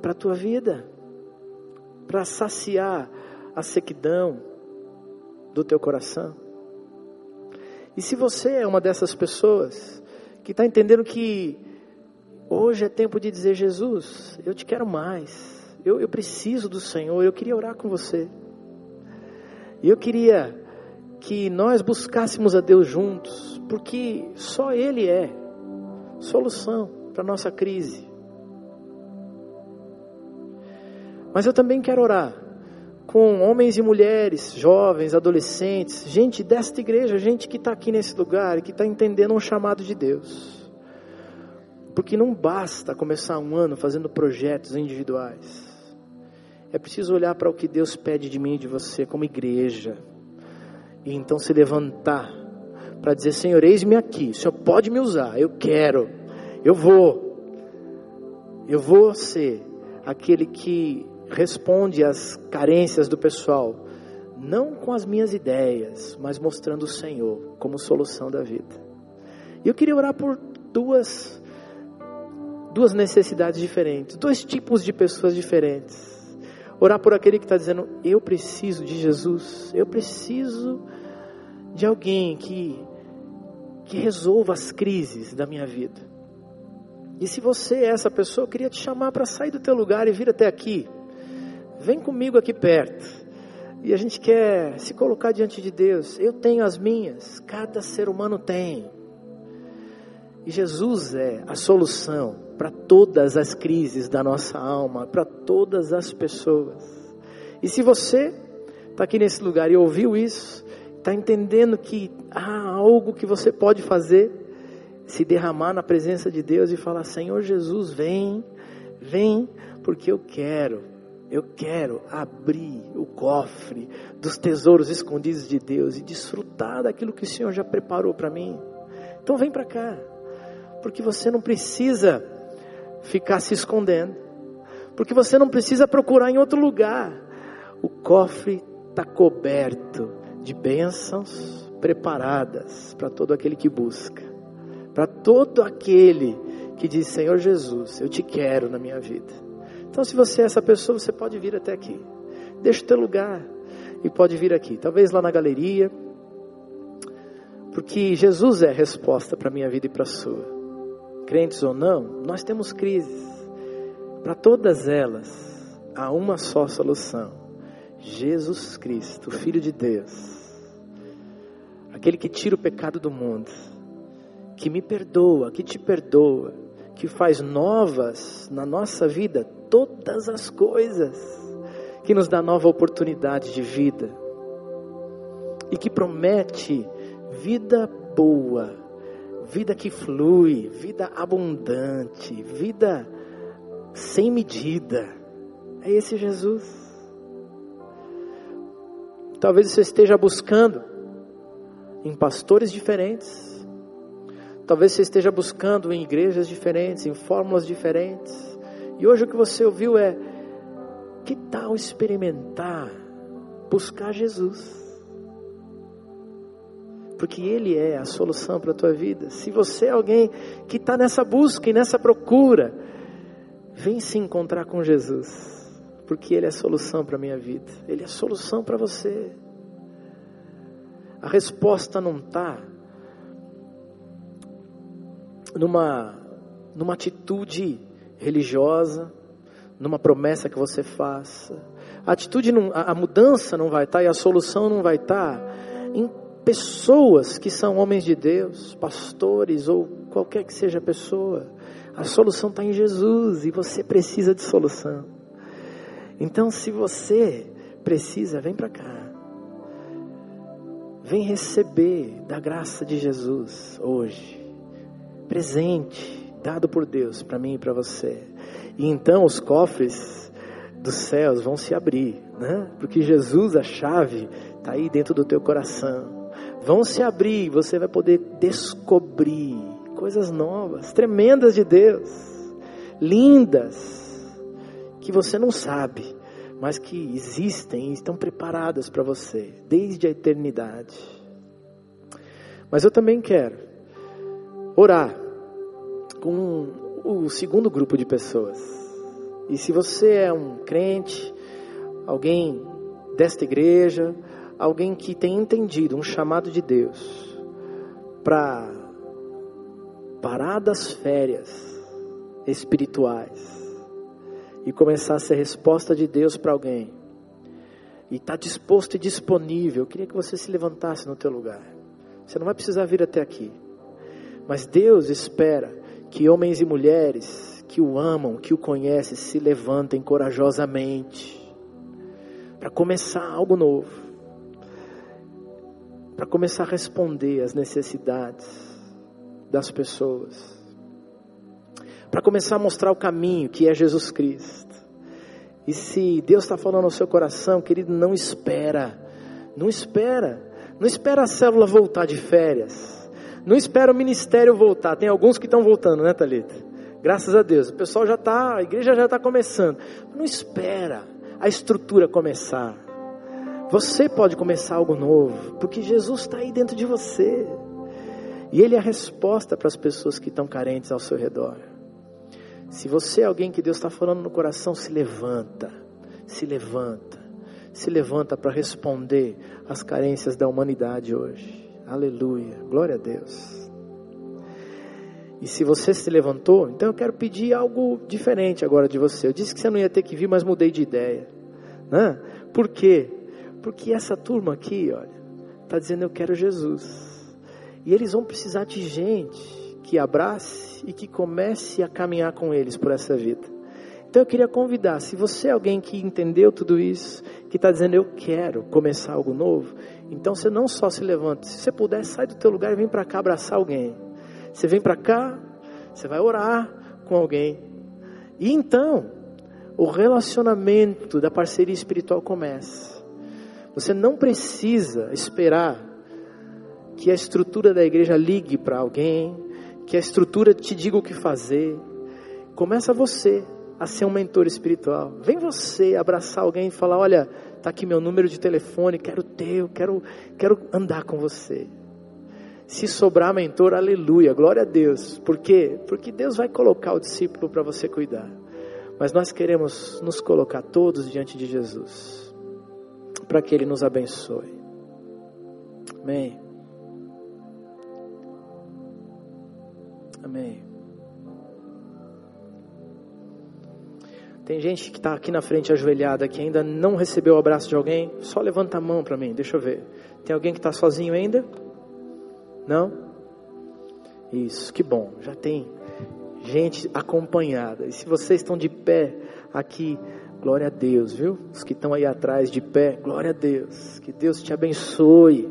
para a tua vida, para saciar a sequidão do teu coração. E se você é uma dessas pessoas que está entendendo que Hoje é tempo de dizer: Jesus, eu te quero mais. Eu, eu preciso do Senhor. Eu queria orar com você. E eu queria que nós buscássemos a Deus juntos, porque só Ele é solução para a nossa crise. Mas eu também quero orar com homens e mulheres, jovens, adolescentes, gente desta igreja, gente que está aqui nesse lugar e que está entendendo um chamado de Deus. Porque não basta começar um ano fazendo projetos individuais. É preciso olhar para o que Deus pede de mim e de você como igreja. E então se levantar para dizer: Senhor, eis-me aqui. O Senhor pode me usar. Eu quero. Eu vou. Eu vou ser aquele que responde às carências do pessoal. Não com as minhas ideias, mas mostrando o Senhor como solução da vida. E eu queria orar por duas duas necessidades diferentes, dois tipos de pessoas diferentes. Orar por aquele que está dizendo: Eu preciso de Jesus, eu preciso de alguém que, que resolva as crises da minha vida. E se você é essa pessoa, eu queria te chamar para sair do teu lugar e vir até aqui. Vem comigo aqui perto. E a gente quer se colocar diante de Deus. Eu tenho as minhas, cada ser humano tem. E Jesus é a solução para todas as crises da nossa alma, para todas as pessoas. E se você está aqui nesse lugar e ouviu isso, está entendendo que há algo que você pode fazer, se derramar na presença de Deus e falar: Senhor Jesus, vem, vem, porque eu quero, eu quero abrir o cofre dos tesouros escondidos de Deus e desfrutar daquilo que o Senhor já preparou para mim. Então vem para cá porque você não precisa ficar se escondendo, porque você não precisa procurar em outro lugar. O cofre está coberto de bênçãos preparadas para todo aquele que busca, para todo aquele que diz: Senhor Jesus, eu te quero na minha vida. Então, se você é essa pessoa, você pode vir até aqui. Deixa o teu lugar e pode vir aqui. Talvez lá na galeria. Porque Jesus é a resposta para a minha vida e para a sua crentes ou não, nós temos crises. Para todas elas, há uma só solução: Jesus Cristo, Filho de Deus, aquele que tira o pecado do mundo, que me perdoa, que te perdoa, que faz novas na nossa vida todas as coisas, que nos dá nova oportunidade de vida e que promete vida boa vida que flui, vida abundante, vida sem medida. É esse Jesus. Talvez você esteja buscando em pastores diferentes. Talvez você esteja buscando em igrejas diferentes, em fórmulas diferentes. E hoje o que você ouviu é: que tal experimentar, buscar Jesus? Porque Ele é a solução para a tua vida. Se você é alguém que está nessa busca e nessa procura, vem se encontrar com Jesus, porque Ele é a solução para a minha vida, Ele é a solução para você. A resposta não está numa, numa atitude religiosa, numa promessa que você faça. A atitude, não, a, a mudança não vai estar tá, e a solução não vai estar tá em pessoas que são homens de Deus, pastores ou qualquer que seja a pessoa. A solução está em Jesus e você precisa de solução. Então, se você precisa, vem para cá. Vem receber da graça de Jesus hoje. Presente, dado por Deus para mim e para você. E então os cofres dos céus vão se abrir, né? Porque Jesus, a chave, está aí dentro do teu coração vão se abrir, você vai poder descobrir coisas novas, tremendas de Deus, lindas, que você não sabe, mas que existem e estão preparadas para você desde a eternidade. Mas eu também quero orar com o segundo grupo de pessoas. E se você é um crente, alguém desta igreja, alguém que tem entendido um chamado de Deus para parar das férias espirituais e começar a ser resposta de Deus para alguém e está disposto e disponível, eu queria que você se levantasse no teu lugar. Você não vai precisar vir até aqui. Mas Deus espera que homens e mulheres que o amam, que o conhecem, se levantem corajosamente para começar algo novo para começar a responder às necessidades das pessoas, para começar a mostrar o caminho que é Jesus Cristo. E se Deus está falando no seu coração, querido, não espera, não espera, não espera a célula voltar de férias, não espera o ministério voltar. Tem alguns que estão voltando, né, Talita? Graças a Deus, o pessoal já está, a igreja já está começando. Não espera a estrutura começar. Você pode começar algo novo, porque Jesus está aí dentro de você. E Ele é a resposta para as pessoas que estão carentes ao seu redor. Se você é alguém que Deus está falando no coração, se levanta, se levanta, se levanta para responder às carências da humanidade hoje. Aleluia, glória a Deus. E se você se levantou, então eu quero pedir algo diferente agora de você. Eu disse que você não ia ter que vir, mas mudei de ideia. Né? Por quê? Porque essa turma aqui, olha, está dizendo eu quero Jesus. E eles vão precisar de gente que abrace e que comece a caminhar com eles por essa vida. Então eu queria convidar, se você é alguém que entendeu tudo isso, que está dizendo eu quero começar algo novo, então você não só se levanta, se você puder, sai do teu lugar e vem para cá abraçar alguém. Você vem para cá, você vai orar com alguém. E então, o relacionamento da parceria espiritual começa. Você não precisa esperar que a estrutura da igreja ligue para alguém, que a estrutura te diga o que fazer. Começa você a ser um mentor espiritual. Vem você abraçar alguém e falar: Olha, está aqui meu número de telefone, quero ter, eu quero, quero andar com você. Se sobrar mentor, aleluia, glória a Deus. Por quê? Porque Deus vai colocar o discípulo para você cuidar. Mas nós queremos nos colocar todos diante de Jesus para que Ele nos abençoe. Amém. Amém. Tem gente que está aqui na frente ajoelhada que ainda não recebeu o abraço de alguém. Só levanta a mão para mim, deixa eu ver. Tem alguém que está sozinho ainda? Não? Isso, que bom. Já tem gente acompanhada. E se vocês estão de pé aqui Glória a Deus, viu? Os que estão aí atrás de pé, glória a Deus. Que Deus te abençoe.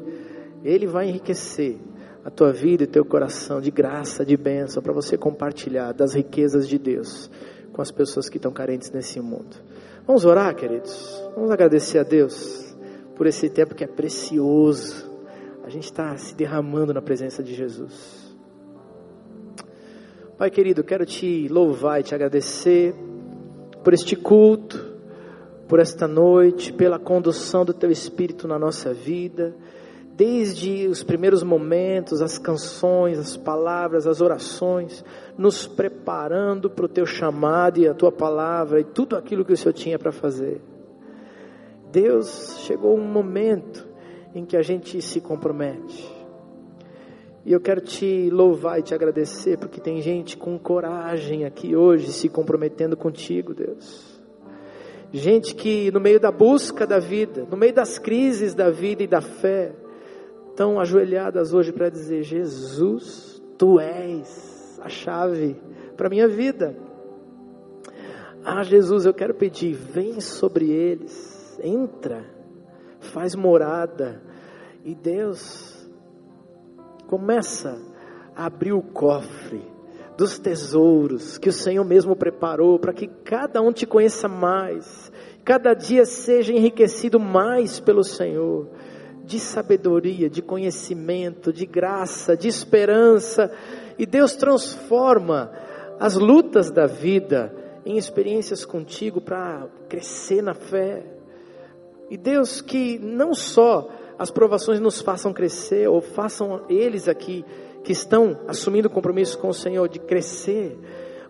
Ele vai enriquecer a tua vida e teu coração de graça, de bênção, para você compartilhar das riquezas de Deus com as pessoas que estão carentes nesse mundo. Vamos orar, queridos? Vamos agradecer a Deus por esse tempo que é precioso. A gente está se derramando na presença de Jesus. Pai querido, quero te louvar e te agradecer por este culto, por esta noite, pela condução do teu Espírito na nossa vida desde os primeiros momentos, as canções, as palavras, as orações, nos preparando para o teu chamado e a tua palavra e tudo aquilo que o Senhor tinha para fazer. Deus, chegou um momento em que a gente se compromete. E eu quero te louvar e te agradecer, porque tem gente com coragem aqui hoje se comprometendo contigo, Deus. Gente que no meio da busca da vida, no meio das crises da vida e da fé, estão ajoelhadas hoje para dizer: Jesus, tu és a chave para a minha vida. Ah, Jesus, eu quero pedir, vem sobre eles, entra, faz morada, e Deus começa a abrir o cofre dos tesouros que o Senhor mesmo preparou para que cada um te conheça mais, cada dia seja enriquecido mais pelo Senhor de sabedoria, de conhecimento, de graça, de esperança. E Deus transforma as lutas da vida em experiências contigo para crescer na fé. E Deus que não só as provações nos façam crescer, ou façam eles aqui que estão assumindo compromisso com o Senhor de crescer,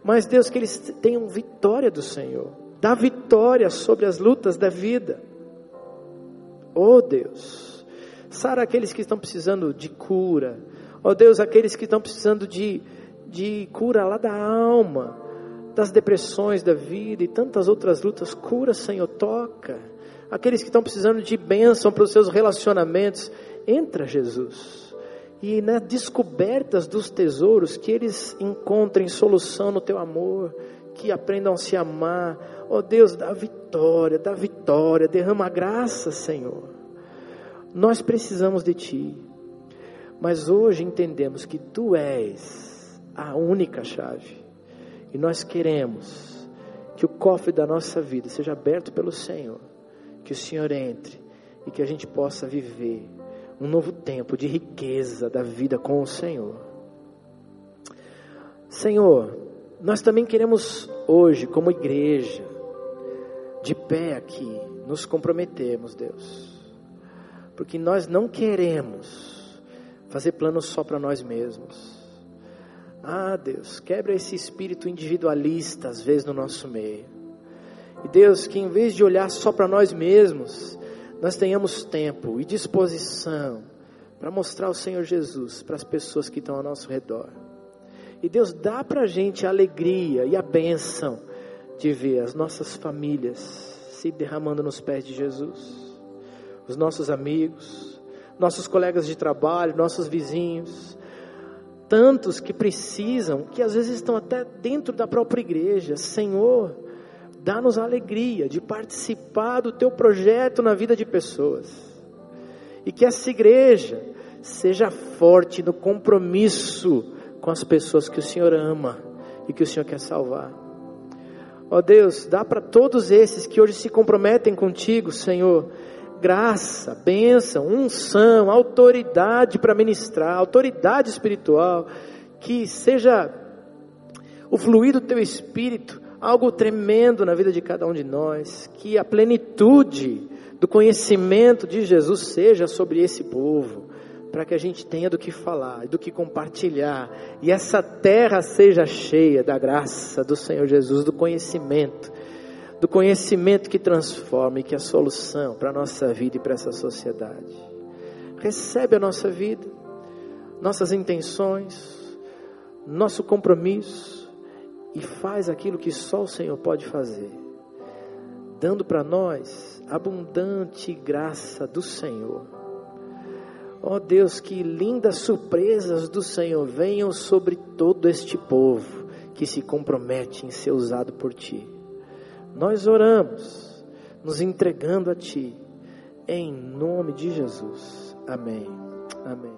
mas Deus que eles tenham vitória do Senhor, dá vitória sobre as lutas da vida. Oh Deus, Sara aqueles que estão precisando de cura. Oh Deus, aqueles que estão precisando de, de cura lá da alma, das depressões da vida e tantas outras lutas. Cura, Senhor, toca. Aqueles que estão precisando de bênção para os seus relacionamentos. Entra, Jesus. E nas descobertas dos tesouros, que eles encontrem solução no teu amor, que aprendam a se amar. Oh Deus, dá vitória, dá vitória, derrama graça, Senhor. Nós precisamos de Ti, mas hoje entendemos que Tu és a única chave, e nós queremos que o cofre da nossa vida seja aberto pelo Senhor, que o Senhor entre e que a gente possa viver um novo tempo de riqueza da vida com o Senhor. Senhor, nós também queremos hoje, como igreja, de pé aqui, nos comprometermos, Deus porque nós não queremos fazer planos só para nós mesmos. Ah, Deus, quebra esse espírito individualista às vezes no nosso meio. E Deus, que em vez de olhar só para nós mesmos, nós tenhamos tempo e disposição para mostrar o Senhor Jesus para as pessoas que estão ao nosso redor. E Deus dá para a gente a alegria e a bênção de ver as nossas famílias se derramando nos pés de Jesus os nossos amigos, nossos colegas de trabalho, nossos vizinhos, tantos que precisam, que às vezes estão até dentro da própria igreja. Senhor, dá-nos a alegria de participar do teu projeto na vida de pessoas. E que essa igreja seja forte no compromisso com as pessoas que o Senhor ama e que o Senhor quer salvar. Ó oh Deus, dá para todos esses que hoje se comprometem contigo, Senhor, graça, bênção, unção, autoridade para ministrar, autoridade espiritual, que seja o fluir do teu espírito, algo tremendo na vida de cada um de nós, que a plenitude do conhecimento de Jesus seja sobre esse povo, para que a gente tenha do que falar, do que compartilhar, e essa terra seja cheia da graça do Senhor Jesus, do conhecimento do conhecimento que transforma e que é a solução para a nossa vida e para essa sociedade. Recebe a nossa vida, nossas intenções, nosso compromisso e faz aquilo que só o Senhor pode fazer, dando para nós abundante graça do Senhor. Ó oh Deus, que lindas surpresas do Senhor venham sobre todo este povo que se compromete em ser usado por Ti. Nós oramos, nos entregando a Ti, em nome de Jesus. Amém. Amém.